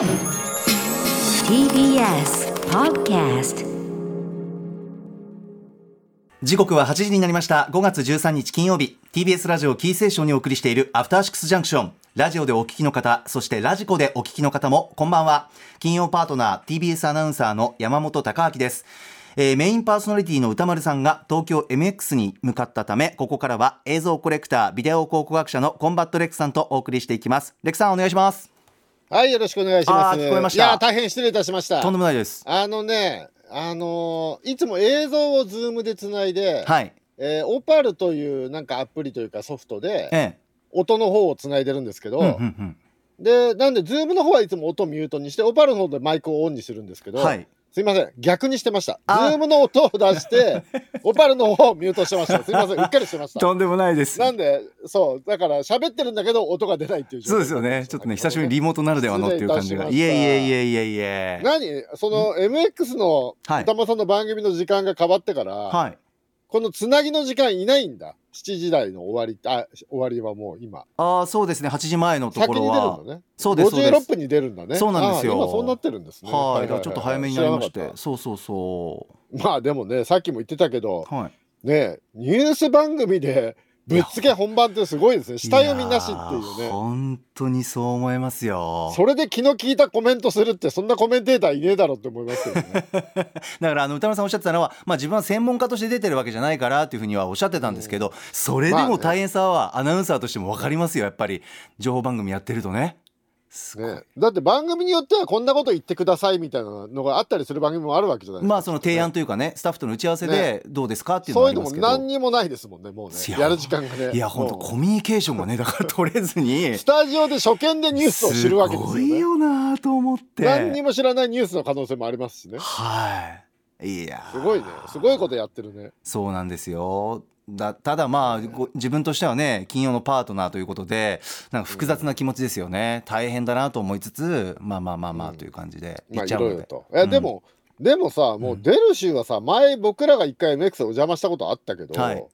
TBS Podcast 時刻は8時になりました。5月13日金曜日。TBS ラジオキーステーションにお送りしているアフターシックスジャンクション。ラジオでお聞きの方そしてラジコでお聞きの方もこんばんは。金曜パートナー TBS アナウンサーの山本貴明です。えーメインパーソナリティの宇多丸さんが東京 MX に向かったためここからは映像コレクタービデオ考古学者のコンバットレックさんとお送りしていきます。レックさんお願いします。はい、よろしくお願いします。聞こえました。いやー、大変失礼いたしました。とんでもないです。あのね、あのーいつも映像をズームでつないで、はい。えーオパルというなんかアプリというかソフトで、ええ。音の方をつないでるんですけど、うんうんうん。で、なんで、ズームの方はいつも音ミュートにして、オパルの方でマイクをオンにするんですけど、はいすいません、逆にしてました。あ。ズームの音を出して、オパルの方をミュートしてました。すいません、うっかりしてました。とんでもないです。なんで、そう、だから喋ってるんだけど、音が出ないっていうそうですよね。ちょっとね久しぶりにリモートならではのっていう感じが。いえいえいえいえいえ何？その MX のはい。歌間さんの番組の時間が変わってから、はいこのつなぎの時間いないんだ。7時台の終わりあ終わりはもう今。ああそうですね。8時前のところ先に出るはんだね。そうですそうで56す分に出るんだね。そうなんですよ。あ今そうなってるんですね。はい。ちょっと早めになりまして。そうそうそたまあでもねさっきも言ってたけどうはい。ねニュース番組でぶっつけ本番ってすごいですね。下読みなしっていうね。本当にそう思いますよ。それで気の利いたコメントするってそんなコメンテーターいねえだろって思いますけどね。だからあの歌丸さんおっしゃってたのは、まあ、自分は専門家として出てるわけじゃないからっていうふうにはおっしゃってたんですけど、それでも大変さはアナウンサーとしても分かりますよやっぱり。情報番組やってるとねすごい。ね。だって番組によってはこんなこと言ってくださいみたいなのがあったりする番組もあるわけじゃないですか。まあその提案というかねスタッフとの打ち合わせでどうですかっていうのそういうのもはありますけど。何にもないですもんね、もうね。い。や。やる時間がね。いや本当もう。コミュニケーションがねだから取れずに。スタジオで初見でニュースを知るわけですよね。すごいよなと思って。何にも知らないニュースの可能性もありますしね。はい。いやー。すごいね。すごいことやってるね。そうなんですよだただまあご自分としてはね金曜のパートナーということでなんか複雑な気持ちですよね、大変だなと思いつつまあまあまあまあうん。という感じでうので、ろいろと。え、うん。でも、でもさ、もう出る週はさ、前僕らが一回 MX でお邪魔したことあったけど、はい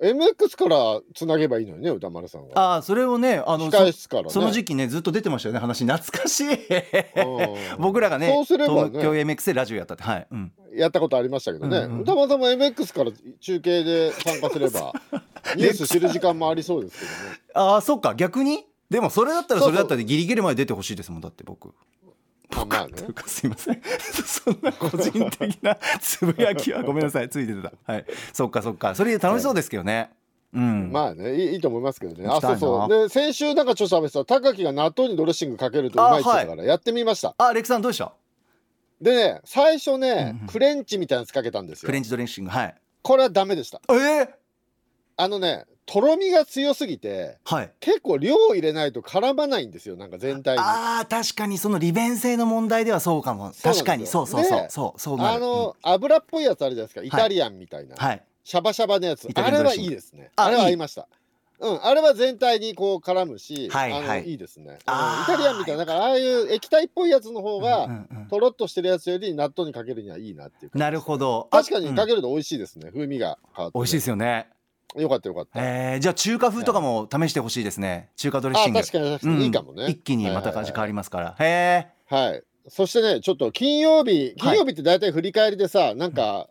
MX からつなげばいいのにね、歌丸さんは。ああそれをねあの控室からね。そその時期ねずっと出てましたよね話懐かしい。うん。僕らがねそうすればね。東京 MX でラジオやったってはい、うん、やったことありましたけどね、うんうん歌丸さんも MX から中継で参加すれば、ニュース知る時間もありそうですけどね。ああそっか逆に？でもそれだったらそれだったらギリギリまで出てほしいですもんだって僕まあまあね。というかすいませんそんな個人的な つぶやきはごめんなさい。ついてた。はい。そっかそっか。それ楽しそうですけどね。うん。まあねいいいいと思いますけどね。あそうそう。で先週なんかちょっと喋ってた高木が納豆にドレッシングかけるとうまいって言ってたからやってみました。あレクさんどうでした？でね最初ね、うんうん。クレンチみたいなやつかけたんですよ。フレ。ンチドレッシングはい。これはダメでした。えー、あのねとろみが強すぎてはい。結構量入れないと絡まないんですよなんか全体に。ああー確かにその利便性の問題ではそうかも。確かに。そうそうそう。でそうそうなる。の、油っぽいやつあるじゃないですか。イタリアンみたいな、うんはい。シャバシャバのやつ。あれはいいですね。ああれはいい。合いました。うん、あれは全体にこう絡むし、はいあのはい。いいですね。うんイタリアンみたいな、だからああいう液体っぽいやつの方が、うんうんうん。とろっとしてるやつより納豆にかけるにはいいなっていう感じなるほど。確かにかうんけると美味しいですね、風味が変わって、美味しいですよねよかったよかった、えー、じゃあ中華風とかも試してほしいですね。中華ドレッあシング。確かに確かうん。にいいかもね、一気にまた味変わりますから。へえはい。そしてねちょっと金曜日金曜日って大体振り返りでさ、なんか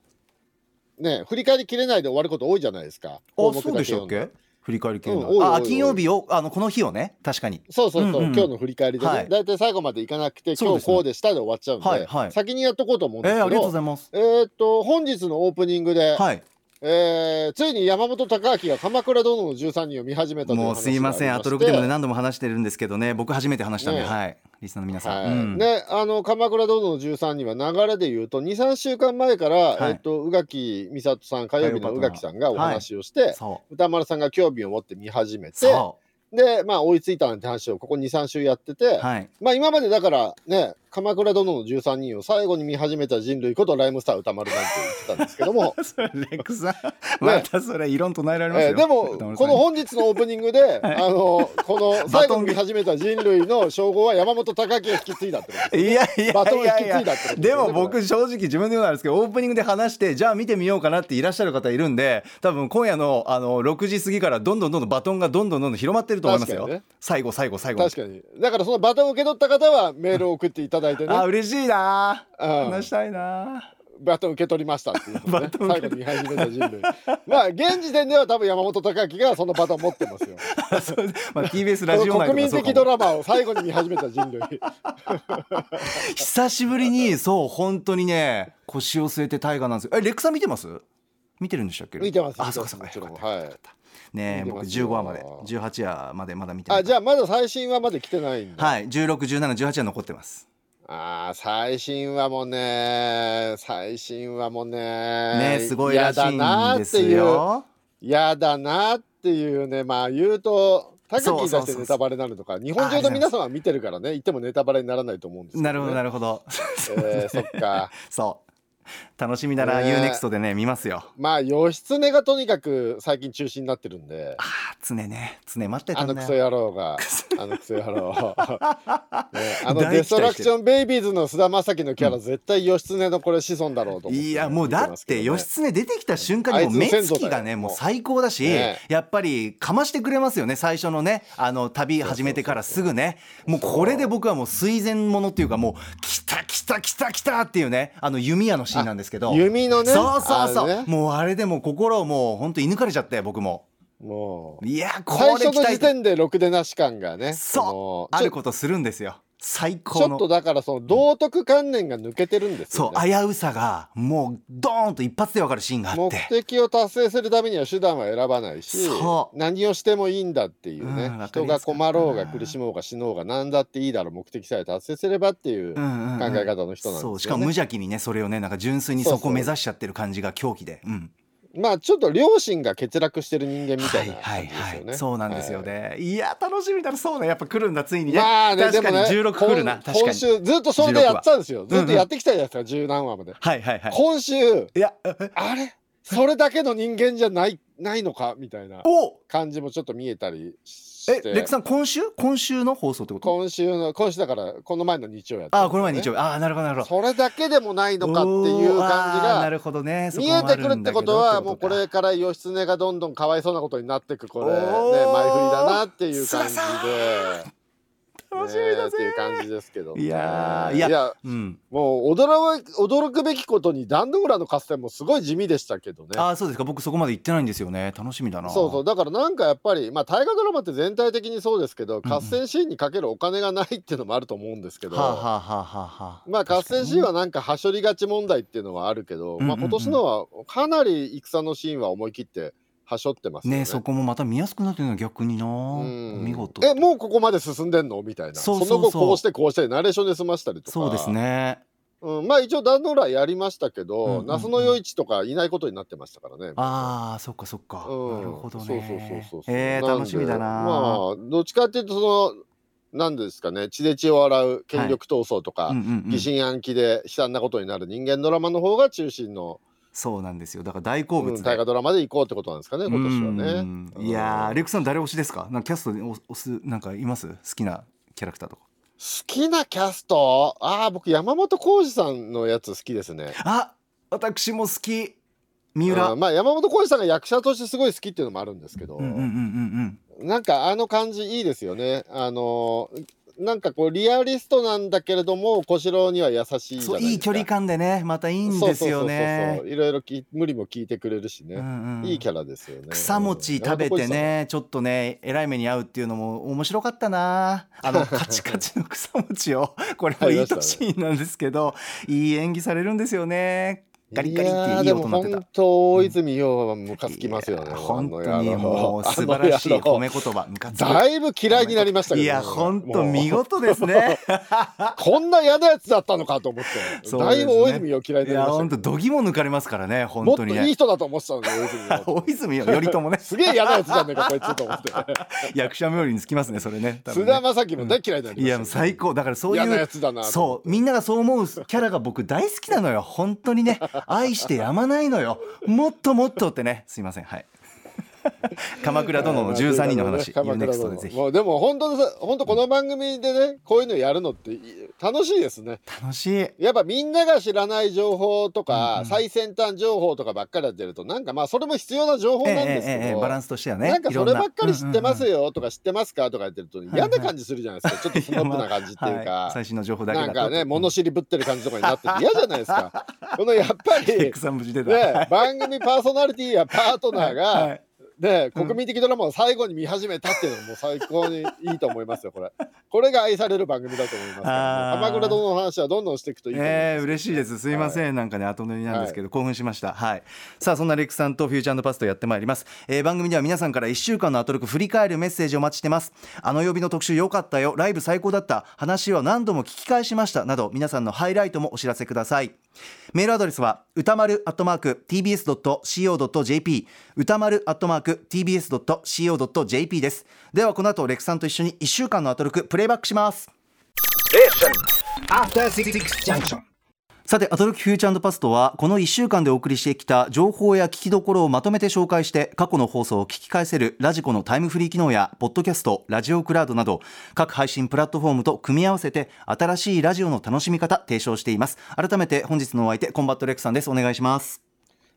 ね振り返りきれないで終わること多いじゃないですか。項あそうでしたっけ？振り返り系の、うん多い多い多い。あ金曜日をあのこの日をね。確かに。そうそうそう、うんうんうん。今日の振り返りでね、はい。大体最後までいかなくて今日こうでしたで終わっちゃうんで、はいはい。先にやっとこうと思うんえー、ですけど。ありがとうございます。えーっと本日のオープニングで、はいえーついに山本隆明が「鎌倉殿の13人」を見始めたもうすいません。アトロクでもね何度も話してるんですけどね。僕初めて話したんで、ねはい。リスナーの皆さん、はい。うん。であの「鎌倉殿の13人」は流れで言うと23週間前から、はい。えっと宇垣美里さん火曜日の宇垣さんがお話をして、そ歌丸さんが興味を持って見始めうてそでまあ追いついたなんて話をここ23週やってて、うはい。まあ今までだからね鎌倉殿の13人を最後に見始めた人類ことライムスター歌丸なんて言ってたんですけども、それレックさん、またそれ異論唱えられますよ。えーでもこの本日のオープニングで、あのこの最後に見始めた人類の称号は山本隆明を引き継いだってことですいやいやバトンを引き継いだってことでね。でもこ僕正直自分で言うのはあれですけどオープニングで話してじゃあ見てみようかなっていらっしゃる方いるんで多分今夜のあの6時過ぎからどんどんどんどんバトンがどんどんどんどん広まってると思いますよ、ね。最後最後最後。確かにだからそのバトンを受け取った方はメールを送っていただいてね。あ嬉しいな。うん。話したいな。バトン受け取りましたっていうね。最後に見始めた人類。まあ現時点では多分山本隆明がそのバトン持ってますよ。まあ TBS ラジオ内国民的ドラマを最後に見始めた人類。久しぶりにそう本当にね腰を据えて大河なんですよ。えレックさん見てます？見てるんでしたっけ？見てますあそうかそうか。もちろん。よかったよかった。ね僕見てますよ。15話まで18話までまだ見てあじゃあまだ最新話まで来てないんだ。はい161718は残ってますあー最新話もね最新話もねねすごいらしいんですよ。嫌だなっていうね。まあ言うと高木に出してネタバレになるとか日本中の皆様は見てるからね。言ってもネタバレにならないと思うんですけど、ね、なるほどなるほど。えーそっか。そう 楽しみならね UNEXT でね見ますよ。まあ義経がとにかく最近中止になってるんで。あー常ね。常待ってたあんだよ。のクソ野郎が。あのクソ野郎、ね、あの大デストラクションベイビーズの菅田将暉のキャラ、絶対義経のこれ子孫だろうと思っていやもうだって義経出てきた瞬間にもう目つきがねもう最高だし、ねやっぱりかましてくれますよね最初のねあの旅始めてからすぐね。もうこれで僕はもう垂涎ものっていうかもう来た来た来た来たっていうねあの弓矢のシーンなんですけど。弓のね。そうそうそう、ね。もうあれでもう心をもう本当射抜かれちゃって僕も。もう。いやこ最れ期待初の時点でろくでなし感がねそう。あることするんですよ最ち高の。ょっとだからその道徳観念が抜けてるんですよ、そうね、危うさがもうドーンと一発でわかるシーンがあっ目て的を達成するためには手段は選ばないし何をしてもいいんだっていうね、うん人が困ろうが苦しもうが死のうが何だっていいだろう目的さえ達成すればっていう考え方の人なんですよね。そうしかも無邪気にねそれをねなんか純粋にそこを目指しちゃってる感じが狂気で。うんまあちょっと良心が欠落してる人間みたはいいな感はいはじですよね。いそうなんですよはい。ねいや楽しみだな。そうねやっぱ来るんだついにね。まあね、確かにでもね、16来るな。今確かに。今週ずっとそれでやってたんですよ。話ずっとやってきたじゃないですか、十何話まで。はいはいはい。今週、いやえあれ？それだけの人間じゃないないのか？みたいなお！感じもちょっと見えたりして。えレックさん今週？今週の放送ってこと？今週の今週だからこの前の日曜やったね、ああこの前日曜日。ああなるほどなるほど。それだけでもないのかっていう感じがーなるほどね。見えてくるってことはもうこれから義経がどんどんかわいそうなことになっていくこれね前振りだなっていう感じ辛で。楽しみだっていう感じですけど、いやーいやいやうん。もう驚く驚くべきことに壇ノ浦の合戦もすごい地味でしたけどね。ああそうですか。僕そこまで行ってないんですよね。楽しみだな。そうそう。だからなんかやっぱりまあ大河ドラマって全体的にそうですけど合戦シーンにかけるお金がないっていうのもあると思うんですけど、はあはあはあはあはあ。まあ合戦シーンはなんかはしょりがち問題っていうのはあるけど、うんうんうん。まあ今年のはかなり戦のシーンは思い切ってはしょってますよね。ねそこもまた見やすくなってるのは逆にな。うん。見事。えもうここまで進んでんの？みたいな。その後こうしてこうしてナレーションで済ましたりとか。そうですね。うん、まあ一応壇ノ浦やりましたけど、うんうんうん。那須の余市とかいないことになってましたからね。ああそっかそっか、うん。なるほどね。そうそうそうそうそう。えー、楽しみだな、まあどっちかっていうとその何ですかね血で血を洗う権力闘争とか、うんうんうん。疑心暗鬼で悲惨なことになる人間ドラマの方が中心の、そうなんですよ。だから大好物うん、で、大河ドラマで行こうってことなんですかね今年はね。うん。いやーレクさん誰推しですか？なんかキャストで押すなんかいます？好きなキャラクターとか。きなキャスト？ああ僕山本浩二さんのやつ好きですね。あ私も好き。三浦、うんまあ山本浩二さんが役者としてすごい好きっていうのもあるんですけど、うんうんうんうんなんかあの感じいいですよね。あのなんかこうリアリストなんだけれども小四郎には優しい。そういい距離感でねまたいいんですよね。いろいろき無理も聞いてくれるしね、うんうんいいキャラですよね。草餅食べてねちょっとねえらい目に遭うっていうのも面白かったな。あの カチカチの草餅を。これもいい年なんですけどいい演技されるんですよねガリガリっていい音になってた。本当大泉洋はムカつきますよね。本当にもう素晴らしい褒め言葉ムカつく。だいぶ嫌いになりましたけど、いや本当見事ですね。こんな嫌なやつだったのかと思って、ね。だいぶ大泉洋嫌いになりました当度肝抜かれますからね本もっと当にねいい人だと思ってたのに大泉洋。大泉ね。すげえ嫌なやつじゃねえかこいつと思って。役者冥利につきますねそれね。菅田将暉も大嫌いになりましたよいや最高。だからそう嫌ないうやつだなそうみんながそう思うキャラが僕大好きなのよ。本当にね愛してやまないのよ。もっともっとってね。すいません。はい。鎌倉殿の13人の話鎌倉 UNEXT 殿でぜひ。もうでも本当にさ本当この番組でねこういうのやるのってい楽しいですね。楽しい。やっぱみんなが知らない情報とか、うんうん最先端情報とかばっかりやってるとなんかまあそれも必要な情報なんですけど、えええバランスとしてはねなんかそればっかり知ってますよよとか知ってますかとか言ってるとはい嫌な感じするじゃないですか。ちょっとスノップな感じっていうか。最新の情報だけだと。なんかね物知りぶってる感じとかになってて嫌じゃないですか。このやっぱりね番組パーソナリティやパートナーが、はいね、国民的ドラマを最後に見始めたっていうのも最高にいいと思いますよこれ これが愛される番組だと思います鎌倉殿の話はどんどんしていくといいと思います、えー、嬉しいです。すいません、なんかね、後乗りなんですけど、興奮しました。はい。さあ、そんなレックさんとフューチャーパストやってまいります。えー番組では皆さんから1週間のアトロク振り返るメッセージをお待ちしてます。あの曜日の特集良かったよ、ライブ最高だった、話は何度も聞き返しました、など、皆さんのハイライトもお知らせください。メールアドレスは歌丸アットマーク tbs.co.jp 歌丸アットマーク tbs.co.jp です。ではこの後レックさんと一緒に1週間のアトロクプレイバックします。After Six Junction. さて、アトロクフューチャーパストは、この1週間でお送りしてきた情報や聞きどころをまとめて紹介して、過去の放送を聞き返せるラジコのタイムフリー機能や、ポッドキャスト、ラジオクラウドなど、各配信プラットフォームと組み合わせて、新しいラジオの楽しみ方、提唱しています。改めて本日のお相手、コンバットレックさんです。お願いします。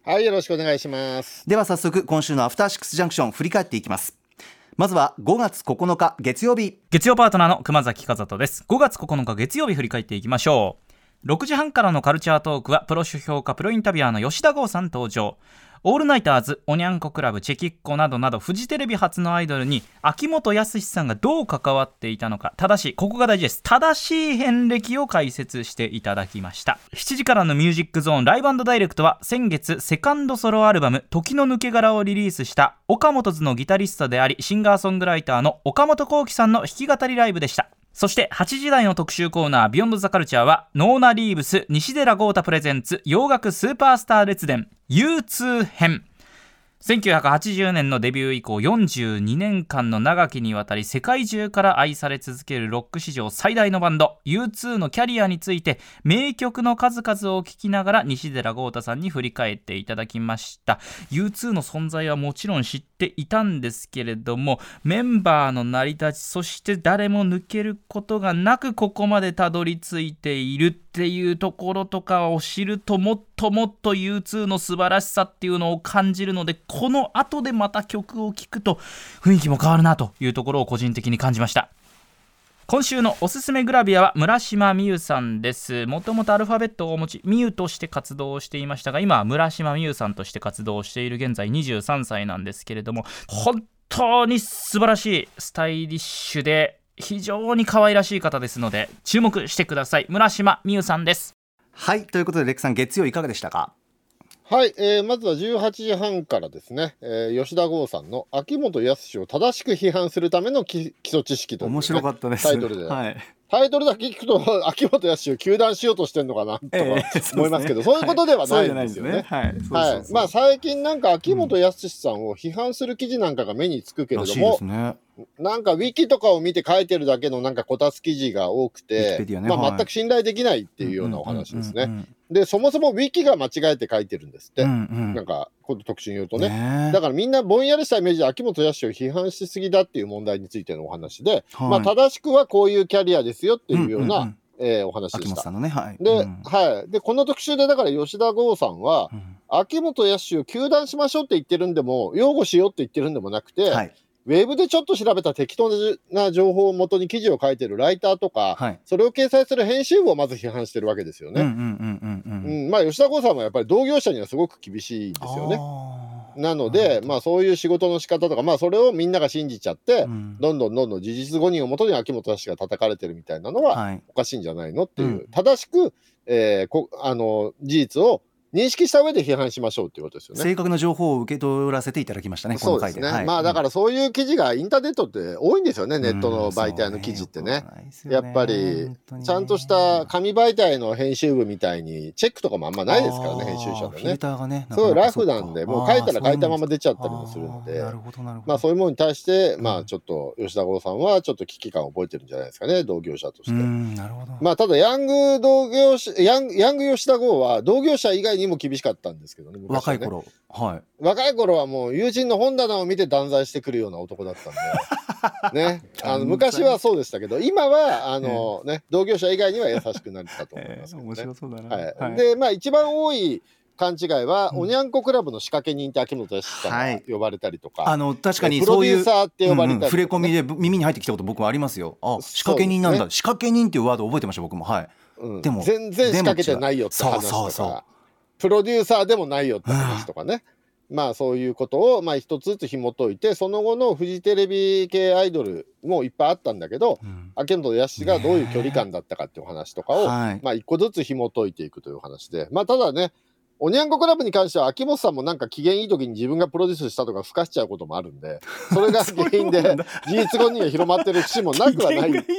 はいよろしくお願いしますでは早速、今週のアフターシックスジャンクション、振り返っていきます。まずは5月9日月曜日。月曜パートナーの熊崎和人です5月9日月曜日振り返っていきましょう6時半からのカルチャートークはプロ書評家プロインタビュアーの吉田剛さん登場。オールナイターズおにゃんこクラブチェキッコなどなどフジテレビ初のアイドルに秋元康さんがどう関わっていたのか。正しいここが大事です。正しい遍歴を解説していただきました。7時からのミュージックゾーンライブダイレクトは先月セカンドソロアルバム「時の抜け殻」をリリースした岡本図のギタリストでありシンガーソングライターの岡本幸輝さんの弾き語りライブでした。そして8時台の特集コーナー「 Beyond the Culture はノーナ・リーブス西寺郷太 presents 洋楽スーパースター列伝 U2 編。1980年のデビュー以降42年間の長きにわたり世界中から愛され続けるロック史上最大のバンド U2 のキャリアについて名曲の数々を聴きながら西寺郷太さんに振り返っていただきました。U2 の存在はもちろん知っていたんですけれどもメンバーの成り立ちそして誰も抜けることがなくここまでたどり着いている。っていうところとかを知るともっともっと U2 の素晴らしさっていうのを感じるのでこの後でまた曲を聴くと雰囲気も変わるなというところを個人的に感じました。今週のおすすめグラビアは村島美優さんです。もともとアルファベットをお持ち美優として活動をしていましたが今は村島美優さんとして活動している現在23歳なんですけれども本当に素晴らしいスタイリッシュで非常に可愛らしい方ですので注目してください。村島美優さんです。はい、ということでレックさん月曜いかがでしたか？はい、えーまずは18時半からですね、えー吉田剛さんの秋元康を正しく批判するための基基礎知識という、ね、面白かったです。タイトルで、はい、タイトルだけ聞くと 秋元康を休団しようとしてるのかなとかええ思いますけど、そういうことではないんですよね。まあ最近なんか秋元康さんを批判する記事なんかが目につくけれども、すね。なんかウィキとかを見て書いてるだけのなんかこたつ記事が多くて、ね。まあはい。全く信頼できないっていうようなお話ですね。で、そもそもウィキが間違えて書いてるんですって。うんうんなんか、この特集によるとね。ねだからみんなぼんやりしたイメージで秋元康を批判しすぎだっていう問題についてのお話で、はいまあ正しくはこういうキャリアですよっていうような、んんんえーお話でしたね、はい。で、うんはい。で、この特集でだから吉田剛さんは、うん秋元康を休団しましょうって言ってるんでも、擁護しようって言ってるんでもなくて、はい、ウェブでちょっと調べた適当な情報をもとに記事を書いてるライターとか、はい。それを掲載する編集部をまず批判してるわけですよね。まあ吉田剛さんはやっぱり同業者にはすごく厳しいんですよね。なので、まあそういう仕事の仕方とか、まあそれをみんなが信じちゃって、うんどんどんどんどん事実誤認をもとに秋元康が叩かれてるみたいなのははい。おかしいんじゃないのっていう、うん正しく、えーこあの事実を、認識した上で批判しましょうっていうことですよね。正確な情報を受け取らせていただきましたね、この回で。そうですね、はいまあだからそういう記事がインターネットって多いんですよね、ネットの媒体の記事ってね。やっぱりちゃんとした紙媒体の編集部みたいにチェックとかもあんまないですからね、編集者でね。ターがね。すごいラフなんで、もう書いたら書いたまま出ちゃったりもするのであーなる、ほど、なるほど。まあそういうものに対して、んまあちょっと吉田剛さんはちょっと危機感を覚えてるんじゃないですかね、同業者として。うん、なるほど。まあただヤング同業者、ヤンヤング吉田剛は同業者以外にも厳しかったんですけどね、ね若頃。はい。若い頃はもう友人の本棚を見て断罪してくるような男だったんで、ね、あの昔はそうでしたけど、今はあの、ね、同業者以外には優しくなったと思いますけどね。そうだはいで、まあ、一番多い勘違いは、うんおにゃんこクラブの仕掛け人って秋元康さんはいが呼ばれたりとか、あの、確かにプロそういう。デューサーって呼ばれたりね、うんうん触れ込みで耳に入ってきたこと僕はありますよ。あ、仕掛け人なんだ。そうで仕掛け人っていうワード覚えてました僕も。はい。うんでも全然仕掛けてないよって話とかそうそうそうプロデューサーでもないよって話とかね、まあそういうことをまあ一つずつ紐解いてその後のフジテレビ系アイドルもいっぱいあったんだけどうん。秋元康がどういう距離感だったかっていう話とかを、はい。まあ一個ずつ紐解いていくという話で。まあただねおにゃんこクラブに関しては秋元さんもなんか機嫌いい時に自分がプロデュースしたとか吹かしちゃうこともあるんでそれが 原因で事実後には広まってる節もなくはないって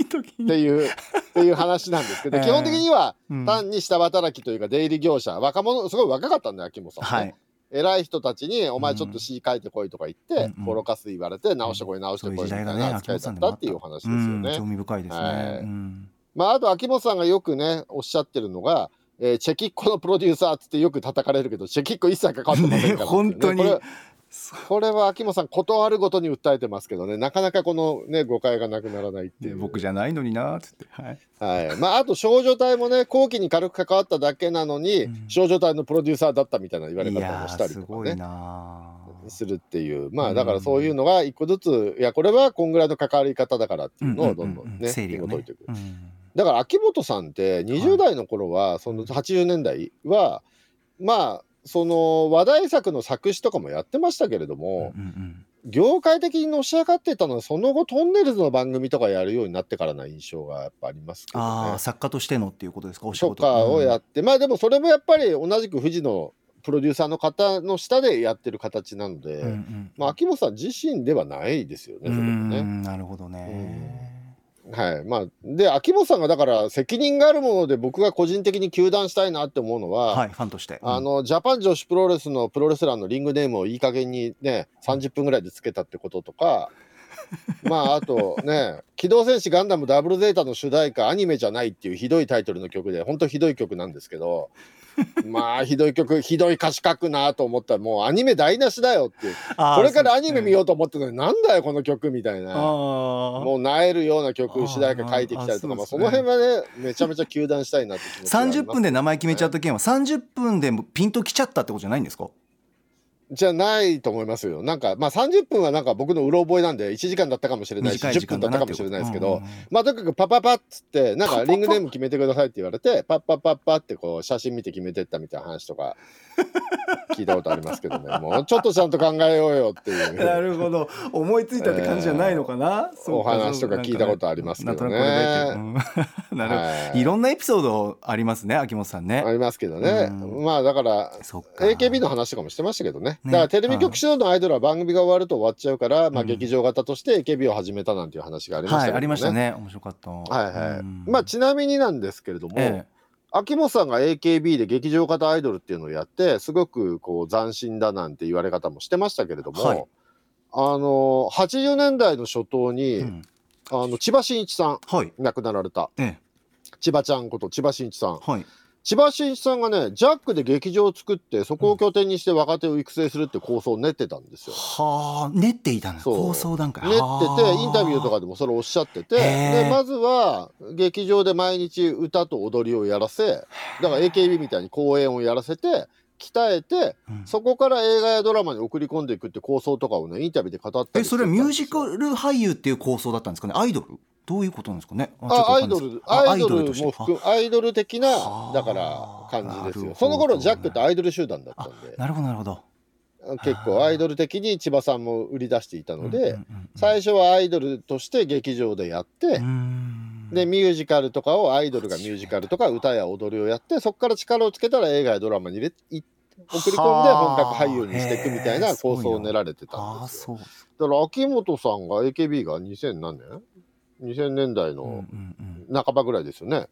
いうっていう話なんですけど、えー。基本的にはうん。単に下働きというか出入り業者若者すごい若かったんだよ秋元さん。偉い人たちに「お前ちょっと詩書いてこい」とか言って、ボロカス言われて直してこい直してこいみたいな扱いだったっていうお話ですようんね。興味深いですはい。ね。うん。まあ、あと秋元さんがよくねおっしゃってるのが、えーチェキッコのプロデューサーっつってよく叩かれるけどチェキッコ一切関わってませんから。ね本当に。これこれは秋元さん断るごとに訴えてますけどね。なかなかこのね誤解がなくならないっていう。僕じゃないのになーっつって。はい。はい。まあ、あと少女隊もね後期に軽く関わっただけなのに、うん。少女隊のプロデューサーだったみたいな言われい方もしたりとかね。するっていう。まうん。あだからそういうのが一個ずついやこれはこんぐらいの関わり方だからっていうのをどんどんね整理をね。紐解いていく。うんだから秋元さんって20代の頃はその80年代はまあその話題作の作詞とかもやってましたけれども、業界的にのし上がってたのはその後トンネルズの番組とかやるようになってからな印象がやっぱありますけどね。ああ。作家としてのっていうことですか？お仕事。とかをやっって、まあでもそれもやっぱり同じく富士のプロデューサーの方の下でやってる形なので、うんうんまあ、秋元さん自身ではないですよね、うそれもね。んなるほどねはい。まあ、で秋元さんがだから責任があるもので僕が個人的に糾弾したいなって思うのは、はいファンとして。あのジャパン女子プロレスのプロレスラーのリングネームをいい加減にね30分ぐらいでつけたってこととか まああとね「機動戦士ガンダムダブルゼータ」の主題歌アニメじゃないっていうひどいタイトルの曲で本当ひどい曲なんですけど まあひどい曲ひどい歌詞書くなと思ったらもうアニメ台無しだよっていう。これからアニメ見よようと思ってたのになんだよこの曲みたいな。もうなえるような曲主題歌書いてきたりとかまあその辺はねめちゃめちゃ糾弾したいなって気持ちがあります30分で名前決めちゃった件は30分でもピンときちゃったってことじゃないんですか？じゃないと思いますよ。なんかまあ30分はなんか僕のうろ覚えなんで1時間だったかもしれないし10短い時間分だったかもしれないですけど、まあとにかくパパパッつってなんかリングネーム決めてくださいって言われてパッパッパッパってこう写真見て決めてったみたいな話とか 聞いたことありますけどね。もうちょっとちゃんと考えようよっていう。なるほど。思いついたって感じじゃないのかな、そうかお話とか聞いたことありますけどね。なる。ほど、はい。いろんなエピソードありますね秋元さんね。ありますけどね、うん。まあだからそっか。AKB の話とかもしてましたけどね。ねだからテレビ局指導のアイドルは番組が終わると終わっちゃうから、まあ、うん劇場型として AKB を始めたなんていう話がありましたけど、はいありましたね。面白かった。はいはい、うん。まあちなみになんですけれども、え秋元さんが AKB で劇場型アイドルっていうのをやってすごくこう斬新だなんて言われ方もしてましたけれども、はい。あの80年代の初頭えに、うん。あの千葉真一さんはい。亡くなられた。ええ。千葉ちゃんこと千葉真一さん。はい千葉真一さんがねジャックで劇場を作ってそこを拠点にして若手を育成するって構想を練ってたんですよ。はあ練っていたんですそう。構想段階練ってはあ。てインタビューとかでもそれをおっしゃっててでまずは劇場で毎日歌と踊りをやらせだから AKB みたいに公演をやらせて鍛えてうん。そこから映画やドラマに送り込んでいくって構想とかをねインタビューで語ったりえそれはミュージカルル俳優っていう構想だったんですかね？アイドル？どういうことなんですかね？あアイドルあアイドルも含むアイドル的なはあ。だから感じですよ。その頃ジャックってアイドル集団だったんで。なるほどなるほど。結構アイドル的に千葉さんも売り出していたので、最初はアイドルとして劇場でやって、でミュージカルとかをアイドルがミュージカルとか歌や踊りをやってそこから力をつけたら映画やドラマに入れい送り込んで本格俳優にしていくみたいな構想を練られてたんあですよだから秋元さんが AKB が2000何年？?2000 年代うんうのんうん半ばぐらいですよね。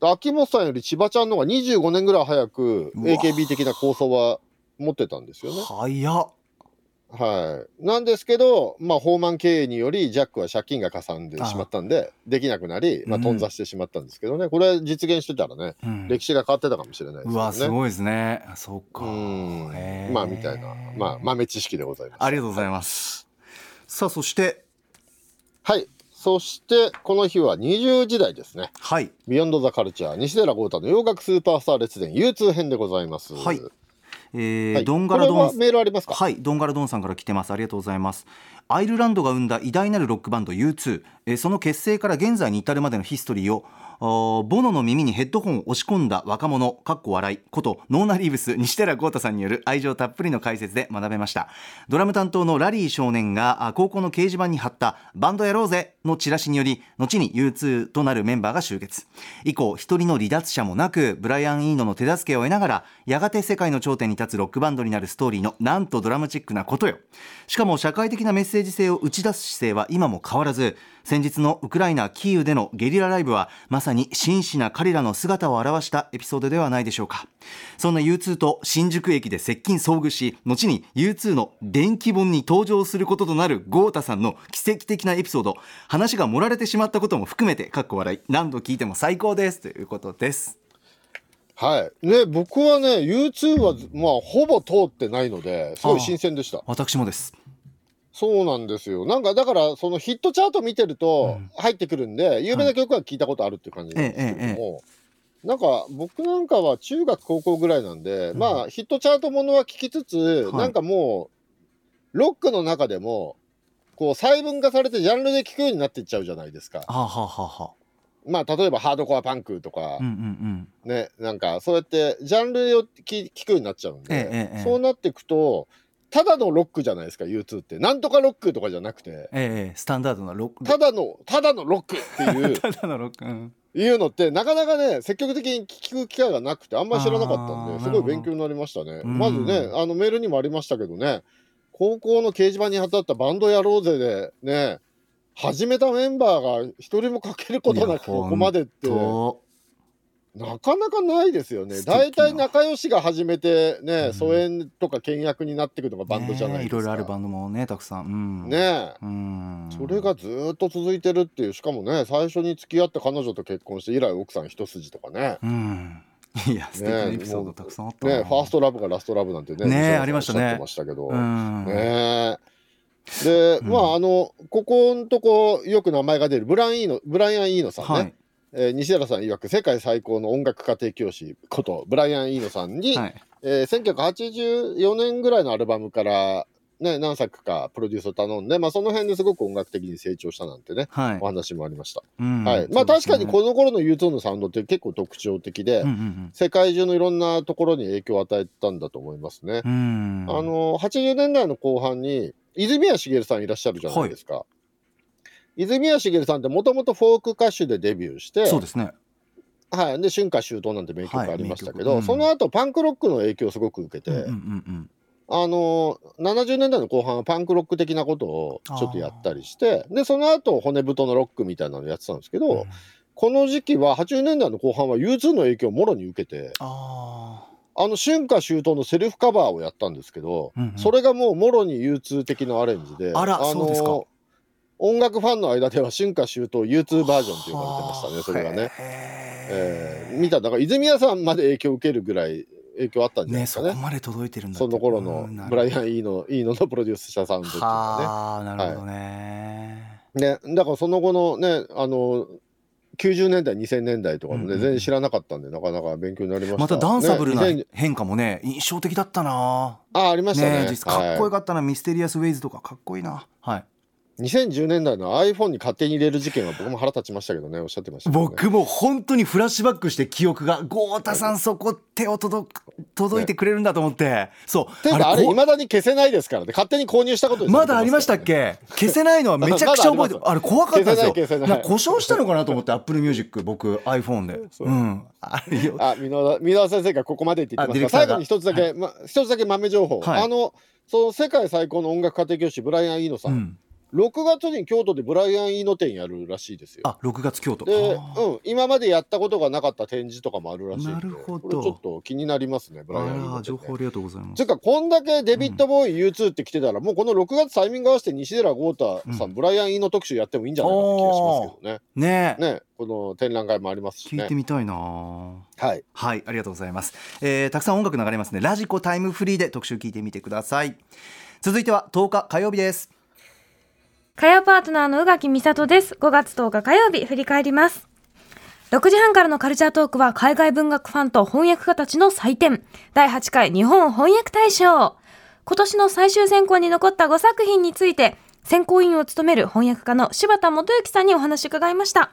で秋元さんより千葉ちゃんの方が25年ぐらい早く AKB 的な構想は持ってたんですよね。早っはい。なんですけど、まあ、放満経営により、ジャックは借金がかさんでしまったんで、できなくなり、まあ、うん頓挫してしまったんですけどね、これ実現してたらね、うん歴史が変わってたかもしれないですうわ。すごいですねそうかまあ、みたいな、まあ、豆知識でございます。ありがとうございますさあそしてはい。そして、この日は20時代ですね。はい。ビヨンド・ザ・カルチャー、西寺豪太の洋楽スーパースター列伝 U2 編でございます。はい。えーはい。ドンガラドンメールありますか？はい。ドンガラドンさんから来てます。ありがとうございます。アイルランドが生んだ偉大なるロックバンド U2、えーその結成から現在に至るまでのヒストリーをボノの耳にヘッドホンを押し込んだ若者かっこ笑いことノーナ・リーブス西寺豪太さんによる愛情たっぷりの解説で学べましたドラム担当のラリー少年が高校の掲示板に貼った「バンドやろうぜ!」のチラシにより後に U2 となるメンバーが集結以降一人の離脱者もなくブライアン・イーノの手助けを得ながらやがて世界の頂点に立つロックバンドになるストーリーのなんとドラマチックなことよしかも社会的なメッセージ性を打ち出す姿勢は今も変わらず先日のウクライナキーウでのゲリラライブはまさに真摯な彼らの姿を表したエピソードではないでしょうかそんな U2 と新宿駅で接近遭遇し後に U2 の電気本に登場することとなる豪太さんの奇跡的なエピソード話が盛られてしまったことも含めてかっこ笑い何度聞いても最高ですということですはい。ね、僕はね、U2 は、まあ、ほぼ通ってないので、すごい新鮮でした。私もですそうなんですよ。なんか、だから、そのヒットチャート見てると、入ってくるんで、有名な曲は聞いたことあるっていう感じなんですけれども、なんか、僕なんかは中学、高校ぐらいなんで、うん。まあ、ヒットチャートものは聞きつつ、はい。なんかもう、ロックの中でも、こう、細分化されてジャンルで聞くようになっていっちゃうじゃないですか。はあ、はあはあは。あ、まあ、例えばハードコアパンクとか、うんうんね、なんかそうやってジャンルを聞聞くようになっちゃうんで、ええええそうなっていくとただのロックじゃないですか U2 って。なんとかロックとかじゃなくて。えええスタンダードなロック。ただのただのロックっていう。ただのロック、うん。いうのってなかなかね積極的に聞く機会がなくてあんまり知らなかったんですごい勉強になりましたね。うん。まずねあのメールにもありましたけどね。高校の掲示板に貼ってあったバンドやろうぜでね始めたメンバーが一人もかけることないくやここまでって。となかなかないですよね。大体仲良しが始めてね、うん。疎遠とか倹約になっていくのがバンドじゃないねですか。いろいろあるバンドもねたくさん。うん。ねえ。うん。それがずーっと続いてるっていうしかもね最初に付き合った彼女と結婚して以来奥さん一筋とかね。うん。いや素敵なエピソードたくさんあったな。ねファーストラブがラストラブなんてねねありましたね。おっしゃってましたけど、うん。ねえ。で、うん。まああのここんとこよく名前が出るブランイーノブライアン・イーノさんね、はいえー西原さん曰く世界最高の音楽家庭教師ことブライアン・イーノさんに、はい。えー1984年ぐらいのアルバムから、ね、何作かプロデュースを頼んで、まあ、その辺ですごく音楽的に成長したなんてね、はい。お話もありました。うん。はい。まあ、確かにこの頃の U2 のサウンドって結構特徴的で、うんうん世界中のいろんなところに影響を与えたんだと思いますね。うん。うんあの80年代の後半に泉谷しげるさんいらっしゃるじゃないですか。泉谷しげるさんってもともとフォーク歌手でデビューして、そうですね。はい、で春夏秋冬なんて名曲ありましたけど、はいうんその後パンクロックの影響をすごく受けて、うんうんうんあの70年代の後半はパンクロック的なことをちょっとやったりしてでその後骨太のロックみたいなのやってたんですけど、うん。この時期は80年代の後半は U2 の影響をもろに受けてああの春夏秋冬のセルフカバーをやったんですけど、うんうん。それがもうもろに U2 的なアレンジであらそうですか音楽ファンの間では春夏秋冬 U2 バージョンって呼ばれてましたねはあ。それがね。へえー見ただから泉谷さんまで影響を受けるぐらい影響あったんじゃないですかね。こまで届いてるんだその頃のブライアン・イーノイーノのプロデュースしたサウンドっていうのはね。はあなるほどね。ね、だからその後のね、あの、90年代、2000年代とかもね、うんうん全然知らなかったんで、なかなか勉強になりました。またダンサブルなね2000変化もね印象的だったな。あ、ありましたね。ね実かっこよかかったな。ミステリアスウェイズとかかっこいいな。はい2010年代の iPhone に勝手に入れる事件は僕も腹立ちましたけどねおっしゃってましたね、僕も本当にフラッシュバックして記憶が豪太さんそこ手を届く届いてくれるんだと思って。そう。ていうかあれいまだに消せないですからね。勝手に購入したことまだありましたっけ？消せないのはめちゃくちゃ覚えてあれ怖かったんですよ。故障したのかなと思って Apple Music 僕 iPhone で。そう。うん。あ箕輪先生がここまでって言ってますが。最後に一つだけ、ま、一つだけ豆情報、はい。あのその世界最高の音楽家庭教師ブライアン・イーノさ、うんん6月に京都でブライアン・イーノ展やるらしいですよ。あ6月京都。で、うん、今までやったことがなかった展示とかもあるらしいなるほど。ちょっと気になりますねブライアン・イーあノ情報ありがとうございますつうかこんだけデビッド・ボーイ U2 って来てたら、もうこの6月タイミング合わせて西寺豪太さん、うん。ブライアン・イーノ特集やってもいいんじゃないかって気がしますけどね。ねえ。ねこの展覧会もありますしね。聞いて。みたいなはい。はい、ありがとうございます、えーたくさん音楽流れますね。ラジコタイムフリーで特集聞いてみてください。続いては10日火曜日です火曜パートナーの宇垣美里です。5月10日火曜日、振り返ります。6時半からのカルチャートークは海外文学ファンと翻訳家たちの祭典。第8回日本翻訳大賞。今年の最終選考に残った5作品について、選考委員を務める翻訳家の柴田元幸さんにお話伺いました。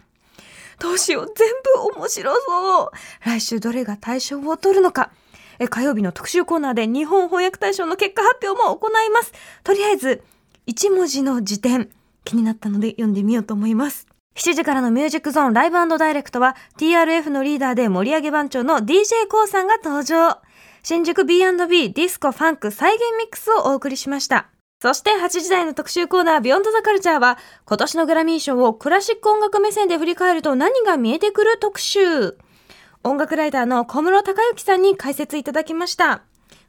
どうしよう、全部面白そう。来週どれが大賞を取るのか。え火曜日の特集コーナーで日本翻訳大賞の結果発表も行います。とりあえず、1文字の辞典。気になったので読んでみようと思います。7時からのミュージックゾーン Live & Direct は TRF のリーダーで盛り上げ番長の d j k o さんが登場。新宿 B&B ディスコファンク再現ミックスをお送りしました。そして8時台の特集コーナービヨンドザカルチャーは今年のグラミー賞をクラシック音楽目線で振り返ると何が見えてくる特集。音楽ライターの小室孝之さんに解説いただきました。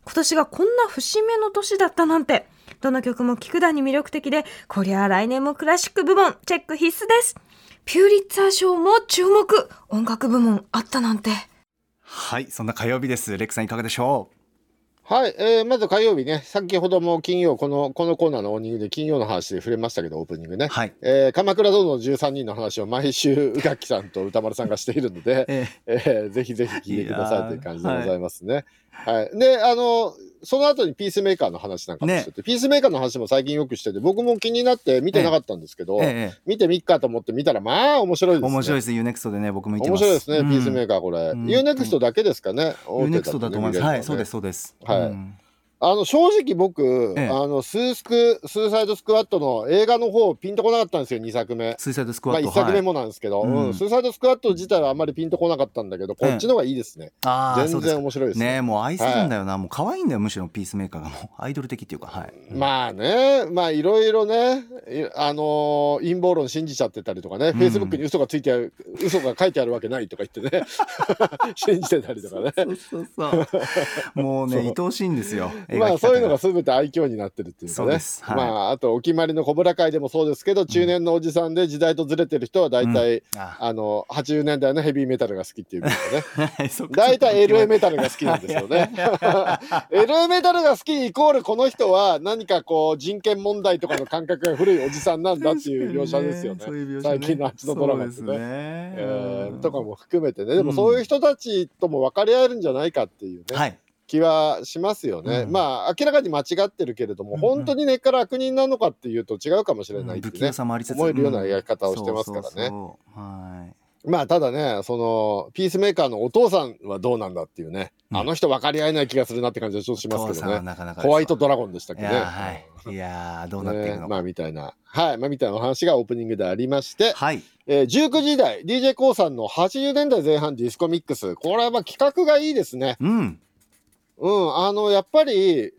今年がこんな節目の年だったなんて。どの曲も聞くだに魅力的でこりゃあ来年もクラシック部門チェック必須です。ピューリッツァー賞も注目。音楽部門あったなんて。はいそんな火曜日です。レックさんいかがでしょはい、えーまず火曜日ね、先ほども金曜、このこのコーナーのオープニングで金曜の話で触れましたけど、オープニングね。うはい。えー鎌倉殿の13人の話を毎週、宇垣さんと歌丸さんがしているので、ええーぜひぜひ聞いてくださいという感じでございますね。はい、で、あの、その後にピースメーカーの話なんかもしてて、ピースメーカーの話も最近よくしてて、僕も気になって見てなかったんですけど、ええ。え見てみっかと思って見たら、まあ面白いですね。面白いです UNEXT でね僕も見てます。面白いですね、うん。ピースメーカーこれ。うん。UNEXT だけですかね。大手 UNEXT だと思います。はいそうですす。そうです。はい。うんあの正直僕、ええ。あのスースクスーサイドスクワットの映画の方ピンとこなかったんですよ2作目。スイサイドスクまあワット1作目もなんですけど、はい。うん。うん。スーサイドスクワット自体はあんまりピンとこなかったんだけど、こっちの方がいいですね。全然面白いですね。ねもう愛するんだよな、もう可愛いんだよむしろピースメーカーがもう。アイドル的っていうかはい、まあね、まあいろいろね、いあのー陰謀論信じちゃってたりとかね、ん。フェイスブックに嘘がついてある、嘘が書いてあるわけないとか言ってね、信じてたりとかね。そうそうそう。もうね愛おしいんですよまあそういうのが全て愛嬌になってるっていうかね。はい。まああとお決まりの小倉会でもそうですけど、中年のおじさんで時代とずれてる人は大体、方があの80年代のヘビーメタルが好きっていう かね大体 LA メタルが好きなんですよね。LA メタルが好きイコールこの人は何かこう人権問題とかの感覚が古いおじさんなんだっていう描写ですよね。ね。最近のあっちのドラマですね。えーとかも含めてね。でもそういう人たちとも分かり合えるんじゃないかっていうね、はい気はしますよね、うん。まあ明らかに間違ってるけれども、うんうん。本当に根っから悪人なのかっていうと違うかもしれないってね、用さもありつつ思えるような描き方をしてますからね。はい。まあただねそのピースメーカーのお父さんはどうなんだっていうね、うん。あの人分かり合えない気がするなって感じはちょっとしますけどね。なかなかホワイトドラゴンでしたっけね。いやーはい。いやーどうなっていくのか、ねまあみたいな。はい。まあみたいなお話がオープニングでありまして、はい。えー、19時台 d j k o さんの80年代前半ディスコミックス。これはまあ企画がいいですね。うんうんあのやっぱり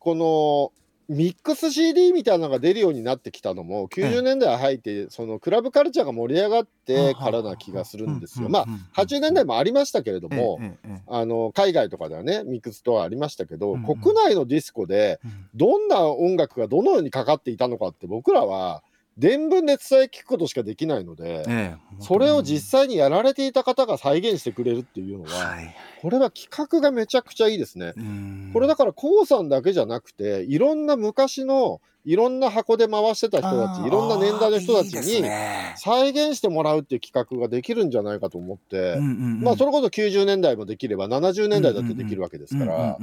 このミックス CD みたいなのが出るようになってきたのも90年代入ってそのクラブカルチャーが盛り上がってからな気がするんですよ。まあ80年代もありましたけれども、あの海外とかではねミックスとはありましたけど、国内のディスコでえどんな音楽がどのようにかかっていたのかって僕らは伝聞で伝え聞くことしかできないので、ええそれを実際にやられていた方が再現してくれるっていうのは、はい。これは企画がめちゃくちゃいいですね。うん。これだから k o さんだけじゃなくていろんな昔のいろんな箱で回してた人たちいろんな年代の人たちにね。再現してもらうっていう企画ができるんじゃないかと思って、うんうんうん。まあそれこそ90年代もできれば70年代だってできるわけですから、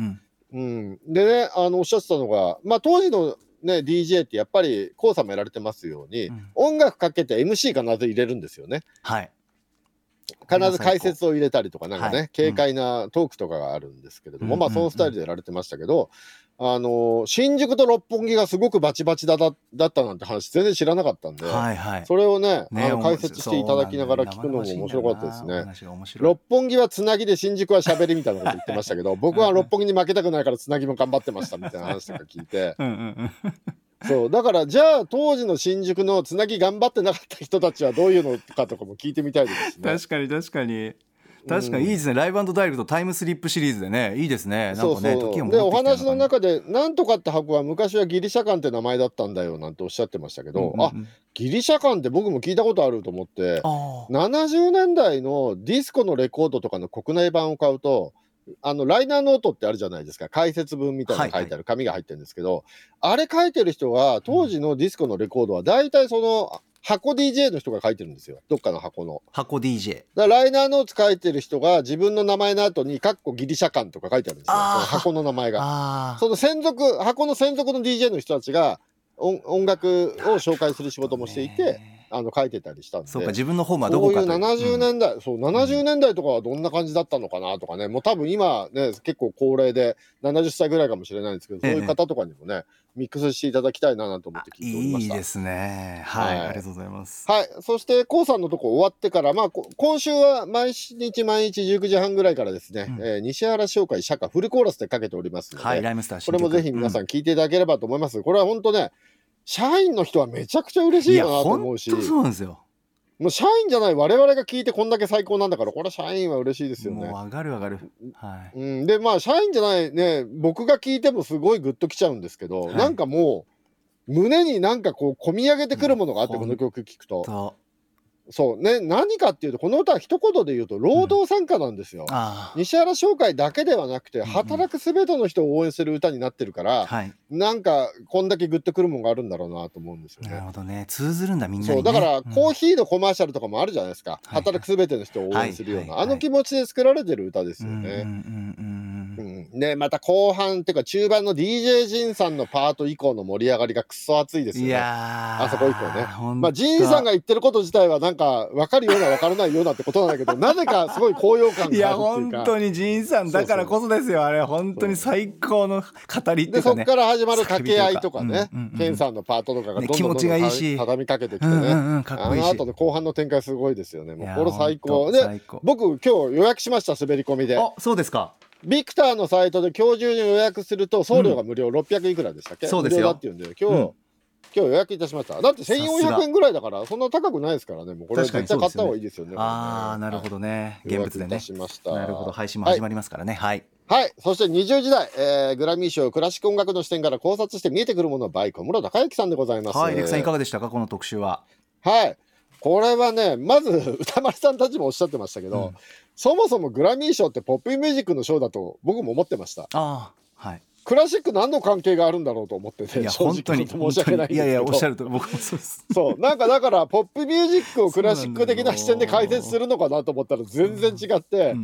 うん。でねあのおっしゃってたのが、まあ、当時のね、DJ ってやっぱり、コウさんもやられてますように、うん音楽かけて MC 必ず入れるんですよね。はい。必ず解説を入れたりとか、なんかね、はい軽快なトークとかがあるんですけれども、まあ、そのスタイルでやられてましたけど、あのー新宿と六本木がすごくバチバチだだだったなんて話、全然知らなかったんで、はいはい。それをね、ねあの解説していただきながら聞くのも面白かったですね。。六本木はつなぎで新宿は喋りみたいなこと言ってましたけど、僕は六本木に負けたくないからつなぎも頑張ってましたみたいな話とか聞いて、うんうんうん。そう、だからじゃあ当時の新宿のつなぎ頑張ってなかった人たちはどういうのかとかも聞いてみたいですしね。確かに確かに。確かにいいですね、ライブダイレクトタイムスリップシリーズでね。いいですね。なんかねでお話の中で「なんとかって箱は昔はギリシャ館って名前だったんだよ」なんておっしゃってましたけじど、あギリシャ館って僕も聞いたことあると思ってあー。70年代のディスコのレコードとかの国内版を買うとあのライナーノートってあるじゃないですか。解説文みたいなの書いてある紙が入ってるんですけど、あれ書いてる人は当時のディスコのレコードは大体その箱 DJ の人が書いてるんですよ。どっかの箱の。箱 DJ だライナーノーツ書いてる人が自分の名前の後に「かっこギリシャ館」とか書いてあるんですよ。箱の名前が。あその専属箱の専属の DJ の人たちが音音楽を紹介する仕事もしていてあの書いてたりしたんで。そうか自分のホームはどそういうこかと70年代、そう70年代とかはどんな感じだったのかなとかね。もう多分今ね結構高齢で70歳ぐらいかもしれないんですけど、ええ。そういう方とかにもねミックスしていただきたいななんて思って聞いておりました。いいですね。はい、はい。ありがとうございます。はい。そして、コウさんのとこ終わってから、まあ、こ今週は毎日毎日19時半ぐらいからですね、うん。えー西原商会社歌フルコーラスでかけておりますので、はいライムスターこれもぜひ皆さんん。聞いていただければと思います。これは本当ね、社員の人はめちゃくちゃ嬉しいよなと思うし、本当そうなんですよ。もう社員じゃない我々が聞いてこんだけ最高なんだから、これは社員は嬉しいですよね。もう上がる上がる。はい。うん、でまあ社員じゃないね僕が聞いてもすごいグッときちゃうんですけど、はい。なんかもう胸になんかこう込み上げてくるものがあって、うんこの曲聞くととそうね。何かっていうとこの歌は一言で言うと労働参加なんですよ、あ西原商会だけではなくてんうん。働くすべての人を応援する歌になってるから、あはい。なんかこんだけグッとくるものがあるんだろうなと思うんですよね。なるほどね。通ずるんだみんなに、ね、そう。だから、ん。コーヒーのコマーシャルとかもあるじゃないですか、はい。働くすべての人を応援するような、あの気持ちで作られてる歌ですよね。うんうんうんうんうん、でまた後半っていうか中盤の DJ ジンさんのパート以降の盛り上がりがくっそ熱いですいよね。あそこ以降ね。まあ、ジンさんが言ってること自体はなんか分かるような分からないようなってことなんだけどなぜかすごい高揚感いやがあるっていうか。本当に仁さんだからこそですよ。あれ本当に最高の語りっていでそこうかねから始まる掛け合いとかねうんうんうんケンさんのパートとかがどんどんどんどんねいいし。畳みかけてきてね、うんうんうんかっこいいし。あの後の後半の展開すごいですよね。もいうやこれ最高。で僕今日予約しました滑り込みで。あそうですか。ビクターのサイトで今日中に予約すると送料が無料、600いくらでしたっけ？そうですよ。無料だっていうんで今日、うん今日予約いたしました。だってさすが。1400円ぐらいだからそんな高くないですからね。もうこれ絶対買った方がいいですよね。ああなるほどどね現物でね。しました。なるほど。配信も始まりますからね。はい。はい。そして20時代、えーグラミー賞クラシック音楽の視点から考察して見えてくるものはバイ小室孝之さんでございます。はい。レクさんいかがでしたか？この特集は。はい。これはね、まず歌丸さんたちもおっしゃってましたけど、うん。そもそもグラミー賞ってポップミュージックの賞だと僕も思ってました。ああはいクラシック何の関係があるんだろうと思ってて、いや本当に申し訳ない。いやいやおっしゃると僕もそうです。そう。なんかだから、ポップミュージックをクラシック的な視点で解説するのかなと思ったら全然違って、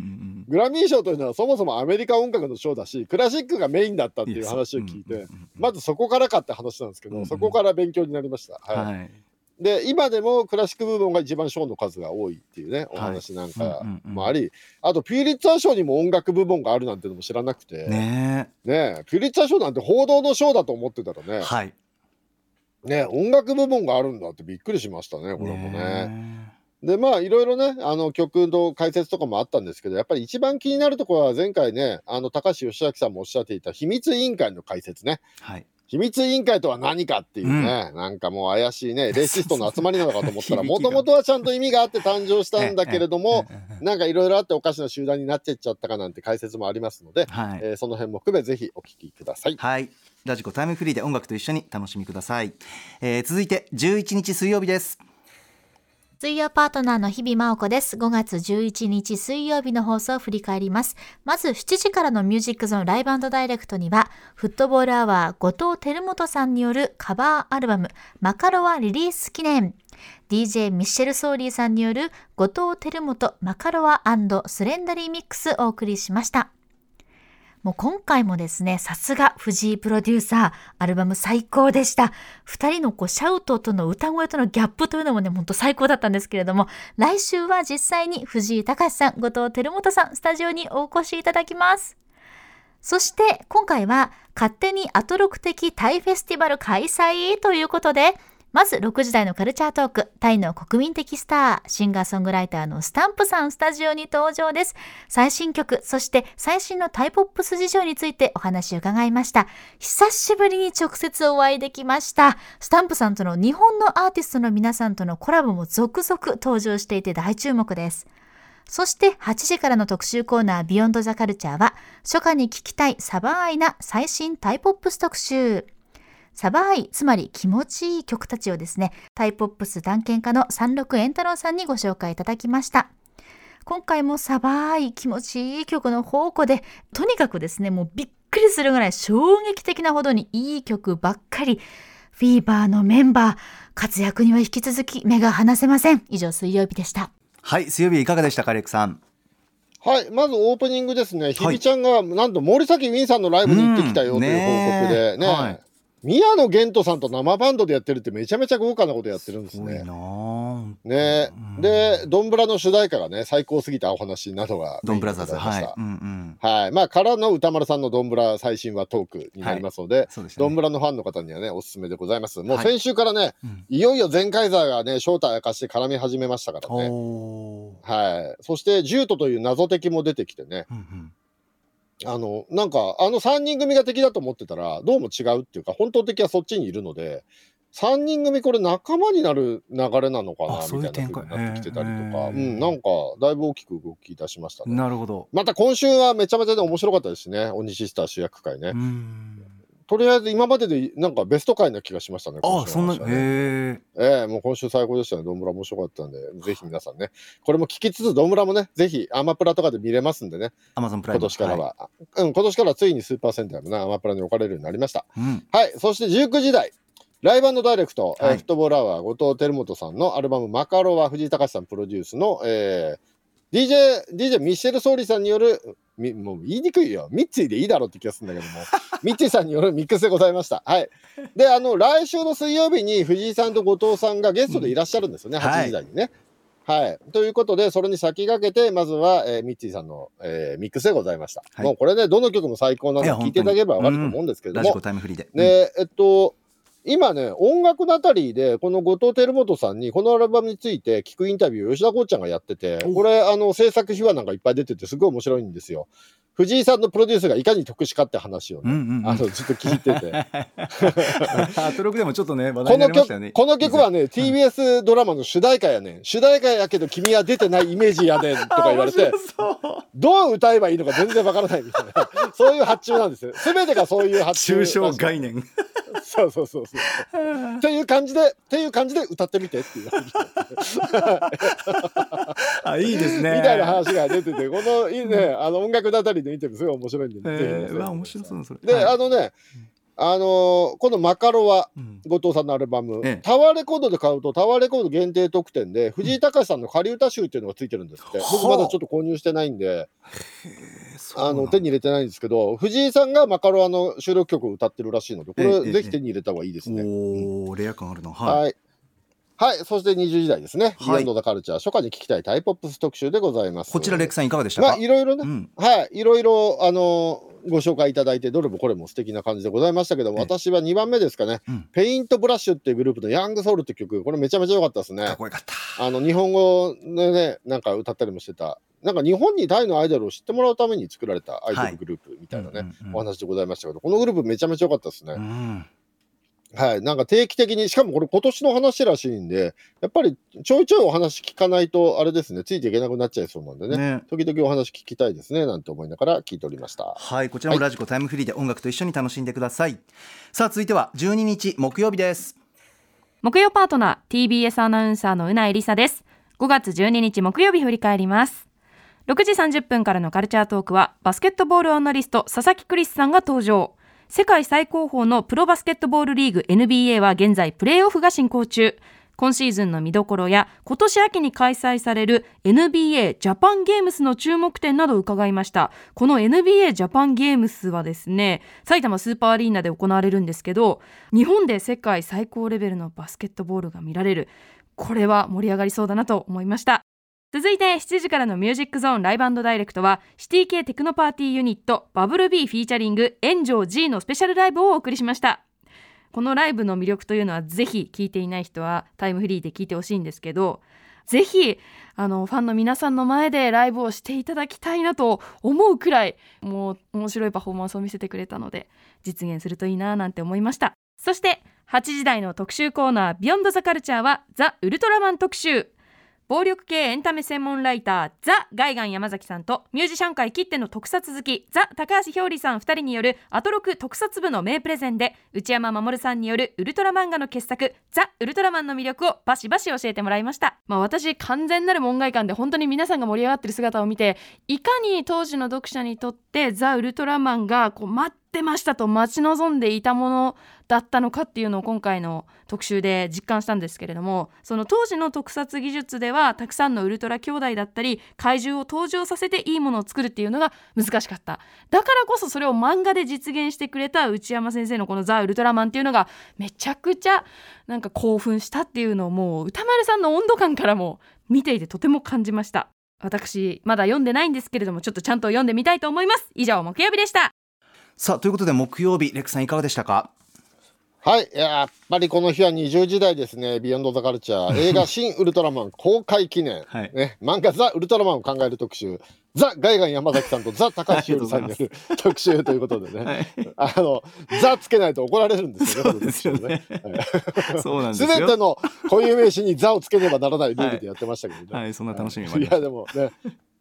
グラミー賞というのはそもそもアメリカ音楽の賞だし、クラシックがメインだったっていう話を聞いてまずそこからかって話なんですけど、そこから勉強になりました。うんはい。はいで、今でもクラシック部門が一番賞の数が多いっていうね、お話なんかもあり、あとピューリッツァー賞にも音楽部門があるなんてのも知らなくて、ねねえ。ピューリッツァー賞なんて報道の賞だと思ってたらね、えはい。ね音楽部門があるんだってびっくりしましたね、これもね。ねでまあいろいろねあの曲の解説とかもあったんですけどやっぱり一番気になるところは前回ねあの高橋義明さんもおっしゃっていた秘密委員会の解説ね。はい秘密委員会とは何かっていうね、なんかもう怪しいね レイシストの集まりなのかと思ったらもともとはちゃんと意味があって誕生したんだけれども、なんかいろいろあっておかしな集団になってっちゃったかなんて解説もありますので、えはい。えーその辺も含めぜひお聞きください。はい。ラジコタイムフリーで音楽と一緒に楽しみください、えー続いて11日水曜日です水曜パートナーの日々真央子です。5月11日水曜日の放送を振り返ります。まず7時からのミュージックゾーンライブダイレクトには、フットボールアワー後藤輝元さんによるカバーアルバム、マカロワリリース記念。DJ ミッシェル・ソーリーさんによる後藤輝元マカロワスレンダリーミックスをお送りしました。もう今回もですね、さすが藤井プロデューサー、アルバム最高でした。二人のこうシャウトとの歌声とのギャップというのもね、ほんと最高だったんですけれども、来週は実際に藤井隆さん、後藤輝元さん、スタジオにお越しいただきます。そして今回は勝手にアトロク的タイフェスティバル開催ということで、まず6時台のカルチャートーク、タイの国民的スター、シンガーソングライターのスタンプさんスタジオに登場です。最新曲、そして最新のタイポップス事情についてお話を伺いました。久しぶりに直接お会いできました。スタンプさんとの日本のアーティストの皆さんとのコラボも続々登場していて大注目です。そして8時からの特集コーナービヨンドザカルチャーは初夏に聴きたいサバーイな最新タイポップス特集。サバーイ、つまり気持ちいい曲たちをですね、タイポップス探検家の三六円太郎さんにご紹介いただきました。今回もサバーイ、気持ちいい曲の宝庫で、とにかくですね、もうびっくりするぐらい衝撃的なほどにいい曲ばっかり。フィーバーのメンバー、活躍には引き続き目が離せません。以上、水曜日でした。はい水曜日いかがでしたかレックさん？はい、まずオープニングですね、ひびちゃんがなんと森崎ウィンさんのライブに行ってきたよという報告でね、うんねはい宮野源人さんと生バンドでやってるってめちゃめちゃ豪華なことやってるんですね。すごいなあね。うんで、ドンブラの主題歌がね、最高すぎたお話などがドンブラザーズはい。うんうん。はい。まあ、からの歌丸さんのドンブラ最新話トークになりますので、ドンブラのファンの方にはね、おすすめでございます。もうはい。先週からね、うん。いよいよ全カイザーがね、正体明かして絡み始めましたからね。はい。そして、ジュートという謎敵も出てきてね、うんうんあの、なんか、あの3人組が敵だと思ってたら、どうも違うっていうか、本当敵はそっちにいるので、3人組これ仲間になる流れなのかな、みたいな風になってきてたりとか、展開へーうん、なんか、だいぶ大きく動き出しましたね。なるほど。また今週はめちゃめちゃね面白かったですしね、鬼シスター主役会ね。うんとりあえず今まででなんかベスト回な気がしましたね。今週あそんなへえええもう今週最高でしたね。ドンブラ面白かったんで、ぜひ皆さんね、これも聞きつつ、ドンブラもね、ぜひアマプラとかで見れますんでね、アマゾンプライム今年からは。うん、今年からついにスーパーセンターもね、アマプラに置かれるようになりました。いうんはい、そして19時台。ライブダイレクト、えーはいフットボールアワー、後藤輝元さんのアルバムマカロは藤井隆さんプロデュースの、えー DJ、DJ ミッシェル・ソーリさんによる、みもう言いにくいよ。ミッツィでいいだろうって気がするんだけども、ミッツィさんによるミックスでございました。はい。で、あの、来週の水曜日に藤井さんと後藤さんがゲストでいらっしゃるんですよね、うん8時台にね。はい。ということで、それに先駆けて、まずは、えーミッツィさんの、えーミックスでございました。はいもうこれね、どの曲も最高なので聞いていただければわかると思うんですけれども、ラジコタイムフリーでで、えっと、今ね、音楽ナタリーで、この後藤輝元さんに、このアルバムについて聞くインタビューを吉田こうちゃんがやってて、おこれ、あの、制作秘話なんかいっぱい出てて、すごい面白いんですよ。藤井さんのプロデュースがいかに特殊かって話をね、うんうんうんあの、ずっと聞いてて。アトロクでもちょっとね 話題になりましたよね曲、この曲はね、TBS ドラマの主題歌やねん。主題歌やけど君は出てないイメージやねんとか言われて、どう歌えばいいのか全然わからないみたいな。そういう発注なんですよ。すべてがそういう発注。抽象概念そうそうそうそう。っていう感じで、っていう感じで歌ってみてっていう。あいいですね。みたいな話が出てて、このいいね、あの音楽だたりのインタビューすごい面白いんで、ぜひえーうわ面白そうそれ。で、はい。あのね、あのーこのマカロワ、うん。後藤さんのアルバム、ええ。タワーレコードで買うと、タワーレコード限定特典で、藤井隆さんの仮歌集っていうのがついてるんですって。僕まだちょっと購入してないんで、あの手に入れてないんですけど、藤井さんがマカロワの収録曲を歌ってるらしいので、これぜひ手に入れた方がいいですね。おおレア感あるなは。はいはい。そして20時台ですね。はい Beyond the Culture、初夏に聞きたいタイポップス特集でございます。こちらレックさんいかがでしたまあ、かいろいろね、うんはい、いろいろ、あのーご紹介いただいて、どれもこれも素敵な感じでございましたけども、ええ私は2番目ですかね、うんペイントブラッシュっていうグループのヤングソウルって曲、これめちゃめちゃ良かったですねかっ。こよかったあの、日本語でね、なんか歌ったりもしてた、なんか日本にタイのアイドルを知ってもらうために作られたアイドルグループみたいなね、うんうんうん。お話でございましたけど、このグループめちゃめちゃ良かったですね。うん。はい、なんか定期的に、しかもこれ今年の話らしいんで、やっぱりちょいちょいお話聞かないと、あれですね、ついていけなくなっちゃいそうなんでね、ね。時々お話聞きたいですね、なんて思いながら聞いておりました。はい。こちらもラジコタイムフリーで音楽と一緒に楽しんでください。さあ続いては12日木曜日です。木曜パートナー TBS アナウンサーのうないりさです。5月12日木曜日振り返ります6時30分からのカルチャートークはバスケットボールアナリスト佐々木クリスさんが登場。世界最高峰のプロバスケットボールリーグ NBA は現在プレーオフが進行中。今シーズンの見どころや今年秋に開催される NBA ジャパンゲームスの注目点などを伺いました。この NBA ジャパンゲームスはですね埼玉スーパーアリーナで行われるんですけど日本で世界最高レベルのバスケットボールが見られる。これは盛り上がりそうだなと思いました。続いて7時からのミュージックゾーンライブダイレクトはシティ系テクノパーティーユニットバブルビーフィーチャリング炎上 G のスペシャルライブをお送りしました。このライブの魅力というのはぜひ聞いていない人はタイムフリーで聞いてほしいんですけどぜひあのファンの皆さんの前でライブをしていただきたいなと思うくらいもう面白いパフォーマンスを見せてくれたので実現するといいななんて思いました。そして8時台の特集コーナー「ビヨンドザカルチャーはザ・ウルトラマン特集。暴力系エンタメ専門ライターザ・ガイガン山崎さんとミュージシャン界きっての特撮好きザ・高橋ひょうりさん2人によるアトロク特撮部の名プレゼンで内山守さんによるウルトラ漫画の傑作ザ・ウルトラマンの魅力をバシバシ教えてもらいました。まあ私完全なる門外観で本当に皆さんが盛り上がってる姿を見ていかに当時の読者にとってザ・ウルトラマンがこう待ってましたと待ち望んでいたものだったのかっていうのを今回の特集で実感したんですけれどもその当時の特撮技術ではたくさんのウルトラ兄弟だったり怪獣を登場させていいものを作るっていうのが難しかった。だからこそそれを漫画で実現してくれた内山先生のこの「ザ・ウルトラマン」っていうのがめちゃくちゃなんか興奮したっていうのをもう歌丸さんの温度感からも見ていてとても感じました。私まだ読んでないんですけれどもちょっとちゃんと読んでみたいと思います。以上木曜日でした。さあということで木曜日レックさんいかがでしたか？はい、やっぱりこの日は20時代ですね、ビヨンド・ザ・カルチャー、映画、新ウルトラマン公開記念、はい。ね、漫画、ザ・ウルトラマンを考える特集、ザ・ガイガン山崎さんとザ・高橋ひさんによる特集ということでね、はい。あの、ザつけないと怒られるんですよね、そうですすべての固有名詞にザをつけねばならないルールでやってましたけどね。はいそんな楽しみもありましたいや、でもね、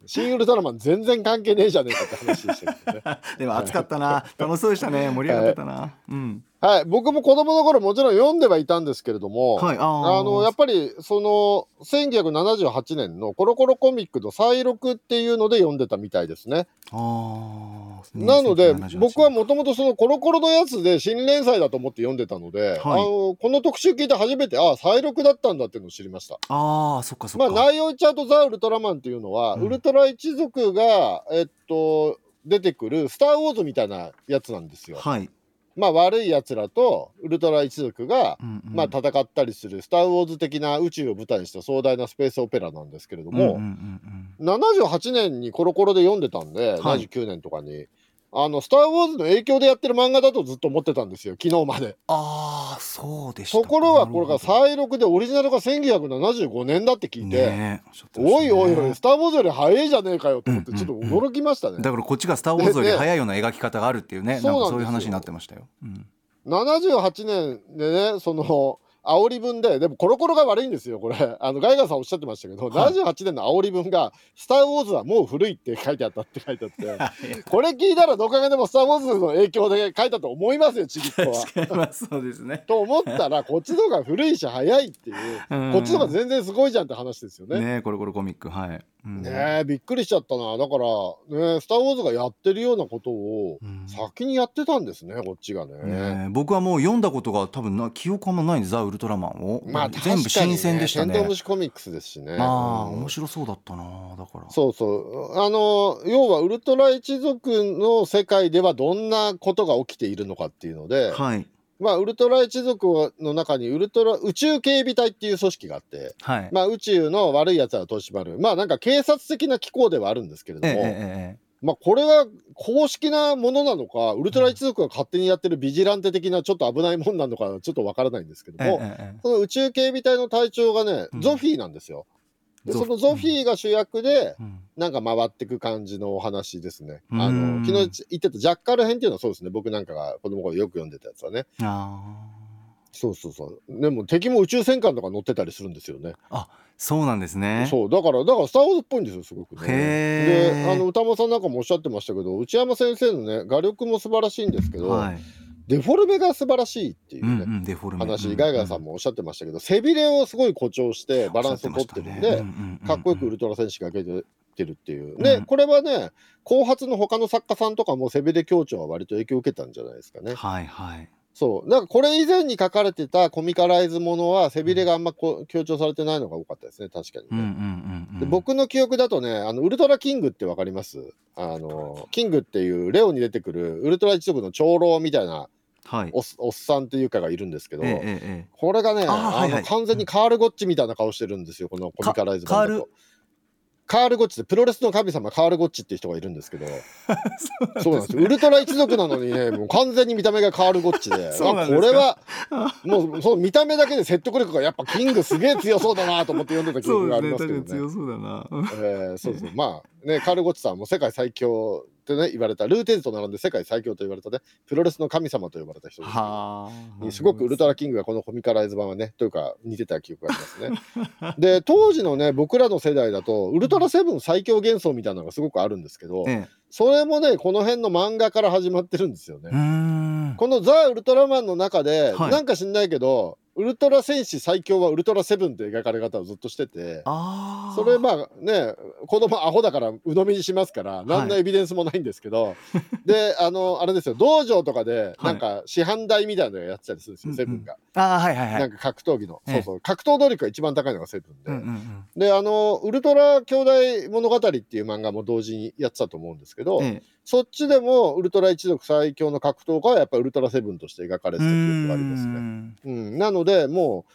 新ウルトラマン全然関係ねえじゃねえかって話でしたけどね。でも暑かったな。楽しそうでしたね。盛り上がってたな、うん。はい、僕も子供の頃もちろん読んではいたんですけれども、はい。あのやっぱりその1978年のコロコロコミックの再録っていうので読んでたみたいですね。あー。なので1978僕はもともとそのコロコロのやつで新連載だと思って読んでたので、あのこの特集聞いて初めてああ再録だったんだっていうのを知りました。ああそっかそっか、まあ内容言っちゃうとザ・ウルトラマンっていうのは、うん。ウルトラ一族がえっと出てくる「スター・ウォーズ」みたいなやつなんですよ。はい、まあ悪いやつらとウルトラ一族がうんうん。まあ、戦ったりする「スター・ウォーズ」的な宇宙を舞台にした壮大なスペースオペラなんですけれども、うんうんうんうん。78年にコロコロで読んでたんで、はい。79年とかにあの「スター・ウォーズ」の影響でやってる漫画だとずっと思ってたんですよ。昨日まで。ああそうでしたところがこれが再録でオリジナルが1975年だって聞いどて、ねね。おいおいおい「スター・ウォーズ」より早いじゃねえかよと思ってうんちょっと驚きましたね。だからこっちが「スター・ウォーズ」よりで早いような描き方があるっていうね。そうなんですよなんかそういう話になってましたよ、うん。78年でねその煽り文ででもコロコロが悪いんですよこれ。あのガイガーさんおっしゃってましたけど、はい。78年の煽り文が「スター・ウォーズはもう古い」って書いてあったって書いてあって これ聞いたらどう考えても「スター・ウォーズ」の影響で書いたと思いますよちぎっとは。そうですね。と思ったらこっちの方が古いし早いっていううん。こっちの方が全然すごいじゃんって話ですよね。ねえコロコロコミックはい、うんねえびっくりしちゃったな。だからね「スター・ウォーズ」がやってるようなことをうん。先にやってたんですねこっちがね。ねえ僕はもう読んだことが多分な記憶あんまないんでザ・ウルトラマンを、まあ全部新鮮でしたね。テントウムシコミックスですしね。ああうん。面白そうだったなだから。そうそう。あの、要はウルトラ一族の世界ではどんなことが起きているのかっていうので、はいまあ、ウルトラ一族の中にウルトラ宇宙警備隊っていう組織があって、はい、まあ、宇宙の悪い奴らを取り締まる、まあ、なんか警察的な機構ではあるんですけれども、ええまあ、これが公式なものなのか、ウルトラ一族が勝手にやってるビジランテ的なちょっと危ないもんなのか、ちょっとわからないんですけどええも、その宇宙警備隊の隊長がね、うん。ゾフィーなんですよ。そのゾフィーが主役で、うんなんか回ってく感じのお話ですね。うんあの昨日言ってたジャッカル編っていうのはそうですね。僕なんかが子供の頃よく読んでたやつはね。あそうそうそう。でも敵も宇宙戦艦とか乗ってたりするんですよね。ーそうなんですねそうだからだからスター・ウォーズっぽいんですよすごくね。であの歌間さんなんかもおっしゃってましたけど内山先生のね画力も素晴らしいんですけど、はいデフォルメが素晴らしいっていうね。話、うんガイガーさんもおっしゃってましたけど、背びれをすごい誇張してバランスを取ってるんで、かっこよくウルトラ戦士が出てるっていう。で、うんこれはね、後発の他の作家さんとかも背びれ強調は割と影響を受けたんじゃないですかね。はいはいそう。だからこれ以前に書かれてたコミカライズものは背びれがあんまこう強調されてないのが多かったですね、確かにね。うんうんうんうんで僕の記憶だとね、あのウルトラキングってわかります？あの、キングっていうレオに出てくるウルトラ一族の長老みたいなはい。おっおっさんっていうかがいるんですけど、ええええこれがね、あの完全にカール・ゴッチみたいな顔してるんですよ、このコミカライズ版だカと。カール・ゴッチってプロレスの神様カール・ゴッチっていう人がいるんですけど。そうなんですよ。ウルトラ一族なのにね もう完全に見た目がカール・ゴッチで。でこれはもうその見た目だけで説得力がやっぱキングすげえ強そうだなと思って読んでた記憶がありますけどね。そうだな。えーそうですね。まあねカール・ゴッチさんも世界最強ってね言われた。ルーテーズと並んで世界最強と言われたねプロレスの神様と呼ばれた人ですけどはあすごくウルトラキングがこのコミカライズ版はね、というか似てた記憶がありますね。で、当時のね、僕らの世代だと、ウルトラセブン最強幻想みたいなのがすごくあるんですけど、ええ。それもね、この辺の漫画から始まってるんですよね。このザ・ウルトラマンの中で、はい。なんか知んないけど、ウルトラ戦士最強はウルトラセブンって描かれ方をずっとしてて、それまあね子供アホだから鵜呑みにしますから何のエビデンスもないんですけど、であのあれですよ道場とかではい。なんか市販台みたいなのやってたりするんですよ、うんうん。セブンが。あーはいはいはい。なんか格闘技の、ええ。そうそう。格闘能力が一番高いのがセブンで、うんうんうん。であのウルトラ兄弟物語っていう漫画も同時にやってたと思うんですけど、ええそっちでもウルトラ一族最強の格闘家はやっぱウルトラセブンとして描かれてた記憶がありますね。んうん、なのでもう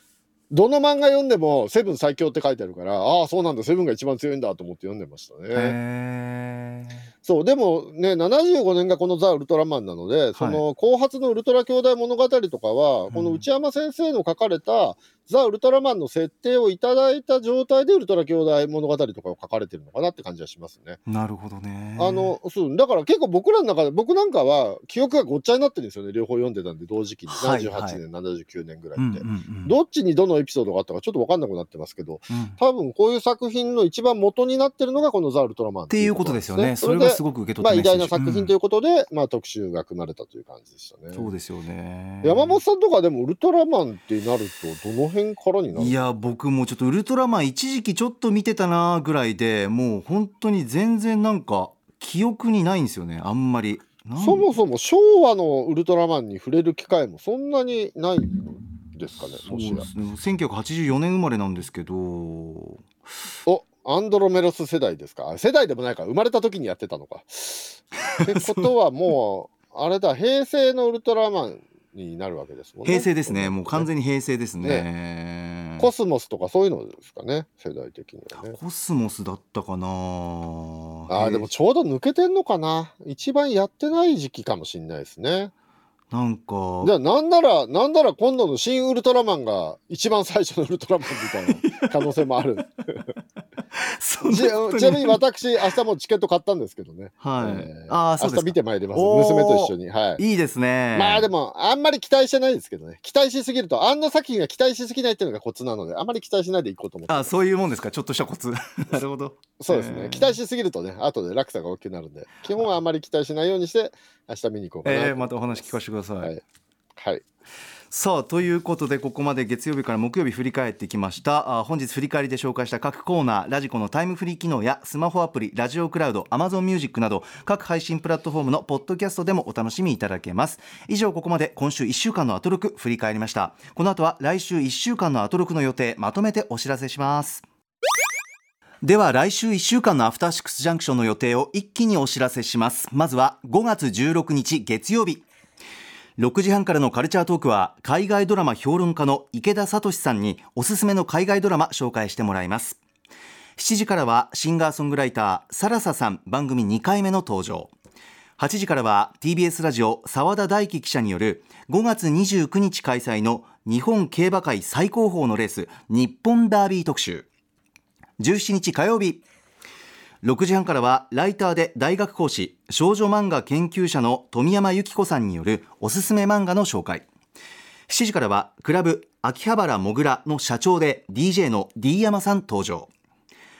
どの漫画読んでもセブン最強って書いてあるからああそうなんだセブンが一番強いんだと思って読んでましたね。へそうでもね75年がこの「ザ・ウルトラマン」なのでその後発のウルトラ兄弟物語とかは、この内山先生の書かれた「ザ・ウルトラマン」の設定をいただいた状態でウルトラ兄弟物語とかを書かれてるのかなって感じはしますね。ーなるほどね。あのそうだから結構僕らの中で僕なんかは記憶がごっちゃになってるんですよね両方読んでたんで同時期に。はい78年、79年ぐらいって。うんうんうん。どっちにどのエピソードがあったかちょっと分かんなくなってますけどうん。っ多分こういう作品の一番元になってるのがこの「ザ・ウルトラマン」ていうことですよね。そそれでれがすごく受け取まあ、偉大な作品といううことで、まあ、特集が組まれたという感じでしたね。そうですよね。山本さんとかでもウルトラマンってなるとどの辺からになるいや僕もちょっとウルトラマン一時期ちょっと見てたなぐらいでもう本当に全然なんか記憶にないんですよねあんまり。そもそも昭和のウルトラマンに触れる機会もそんなにないんですかねそうですね。1984年生まれなんですけど。おアンドロメロス世代ですか？あ世代でもないか。生まれた時にやってたのか。ってことはもうあれだ平成のウルトラマンになるわけですもんね。平成ですね。もう完全に。に平成ですね。コスモスとかそういうのですかね？世代的にはね。コスモスだったかな。あーでもちょうど抜けてんのかな？一番やってない時期かもしれないですね。なんか。じゃあなんならなんなら今度の「新ウルトラマン」が一番最初のウルトラマンみたいな可能性もある ちなみに私明日もチケット買ったんですけどね、はい、えーああそうですか。明日見てまいります。娘と一緒に。はい。いいですね。まあでもあんまり期待してないですけどね。期待しすぎるとあんな作品が期待しすぎないっていうのがコツなのであんまり期待しないでいこうと思ってあそういうもんですか。ちょっとしたコツ。なるほど。そうですね、えー。期待しすぎるとね後で落差が大きくなるんで。基本はあんまり期待しないようにして明日見に行こうかなと。えー、またお話聞かせてください、はい。はいさあということでここまで月曜日から木曜日振り返ってきました。あ本日振り返りで紹介した各コーナーラジコのタイムフリー機能やスマホアプリラジオクラウド Amazon ミュージックなど各配信プラットフォームのポッドキャストでもお楽しみいただけます。以上ここまで今週1週間のアトロク振り返りました。この後は来週1週間のアトロクの予定まとめてお知らせします。では来週1週間のアフターシックスジャンクションの予定を一気にお知らせします。まずは5月16日月曜日。6時半からのカルチャートークは海外ドラマ評論家の池田聡さんにおすすめの海外ドラマ紹介してもらいます。7時からはシンガーソングライターサラサさん番組2回目の登場。8時からは TBS ラジオ澤田大樹記者による5月29日開催の日本競馬界最高峰のレース日本ダービー特集。17日火曜日6時半からはライターで大学講師少女漫画研究者の富山由紀子さんによるおすすめ漫画の紹介。7時からはクラブ秋葉原もぐらの社長で DJ の D 山さん登場。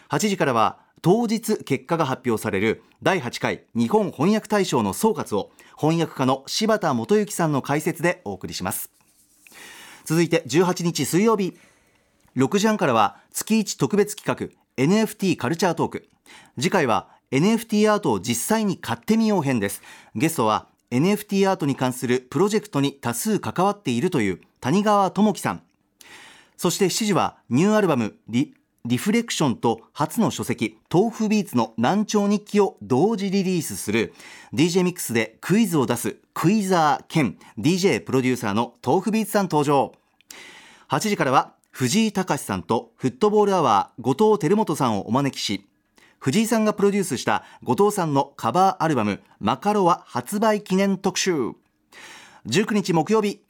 8時からは当日結果が発表される第8回日本翻訳大賞の総括を翻訳家の柴田元幸さんの解説でお送りします。続いて18日水曜日。6時半からは月1特別企画 NFT カルチャートーク。次回は NFT アートを実際に買ってみよう編です。ゲストは NFT アートに関するプロジェクトに多数関わっているという谷川智樹さん。そして7時はニューアルバムリリフレクションと初の書籍豆腐ビーツの難聴日記を同時リリースする。DJ ミックスでクイズを出すクイザー兼 DJ プロデューサーの豆腐ビーツさん登場。8時からは藤井隆さんとフットボールアワー後藤輝元さんをお招きし藤井さんがプロデュースした後藤さんのカバーアルバム「マカロワ」発売記念特集。19日木曜日。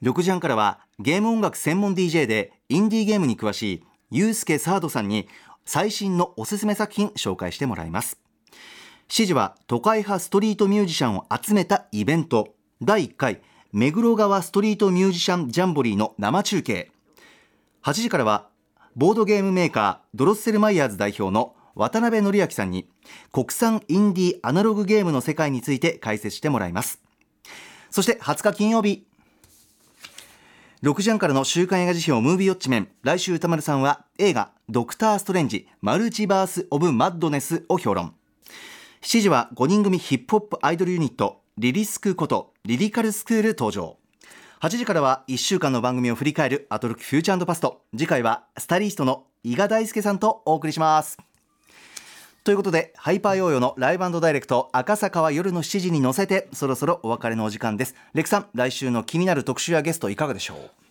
6時半からはゲーム音楽専門 DJ でインディーゲームに詳しいユースケサードさんに最新のおすすめ作品紹介してもらいます。7時は都会派ストリートミュージシャンを集めたイベント。第1回目黒川ストリートミュージシャンジャンボリーの生中継。8時からはボードゲームメーカードロッセルマイヤーズ代表の渡辺則明さんに国産インディーアナログゲームの世界について解説してもらいます。そして20日金曜日6時半からの週刊映画辞表ムービーウォッチメン。来週歌丸さんは映画ドクターストレンジマルチバースオブマッドネスを評論。7時は5人組ヒップホップアイドルユニットリリスクことリリカルスクール登場。8時からは1週間の番組を振り返るアトロックフューチャーパスト。次回はスタイリストの伊賀大輔さんとお送りします。ということでハイパーヨーヨーのライブダイレクト赤坂は夜の7時に乗せてそろそろお別れのお時間です。レクさん来週の気になる特集やゲストいかがでしょう？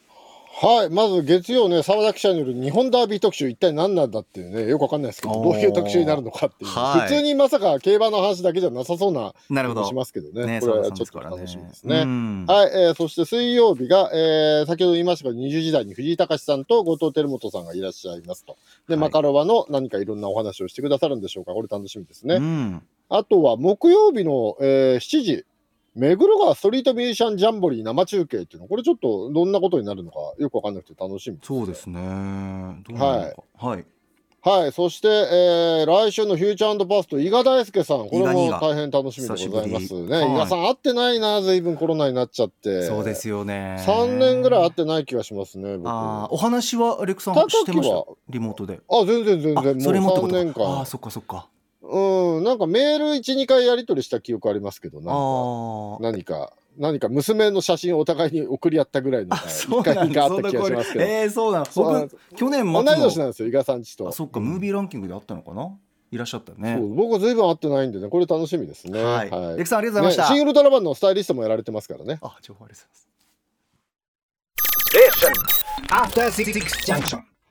はい、まず月曜ね、澤田記者による日本ダービー特集、一体何なんだっていうね、よくわかんないですけど、どういう特集になるのかっていう、はい。普通にまさか競馬の話だけじゃなさそうななるほど。気もしますけどね、ねこれはちょっと楽しみですね。うん。はい、えーそして水曜日が、えー先ほど言いましたが、20時台に藤井隆さんと後藤輝元さんがいらっしゃいますと。で、はい。マカロワの何かいろんなお話をしてくださるんでしょうか、これ楽しみですね。うん。あとは木曜日の、えー7時、目黒川ストリートミュージシャンジャンボリー生中継っていうの、これちょっとどんなことになるのかよくわかんなくて楽しみです、そうですね。どうなるのか。はい。はい、そして、えー来週のフューチャーパスト、伊賀大輔さん、これも大変楽しみでございますね。伊賀さん、会ってないな、ずいぶんコロナになっちゃって。そうですよね。3年ぐらい会ってない気がしますね、僕。あーお話はアレクさんしてました？リモートで。あ、全然全あ然、ももう3年ってことか。あー間。そっかそっかうん、なんかメール1、2回やり取りした記憶ありますけど、なんか。何か、何か娘の写真をお互いに送り合ったぐらいの が、1回、2回あった気がしますけど。えー、そうなの。僕去年同い年なんですよ、伊賀さんちと。あそっかムービーランキングであったのかな？いらっしゃったよね。そう。僕はずいぶん会ってないんでね、これ楽しみですね。はい、レクさんありがとうございました、ねシン・ウルトラマンのスタイリストもやられてますからね。あ情報ありがとうございます。After Six Junction.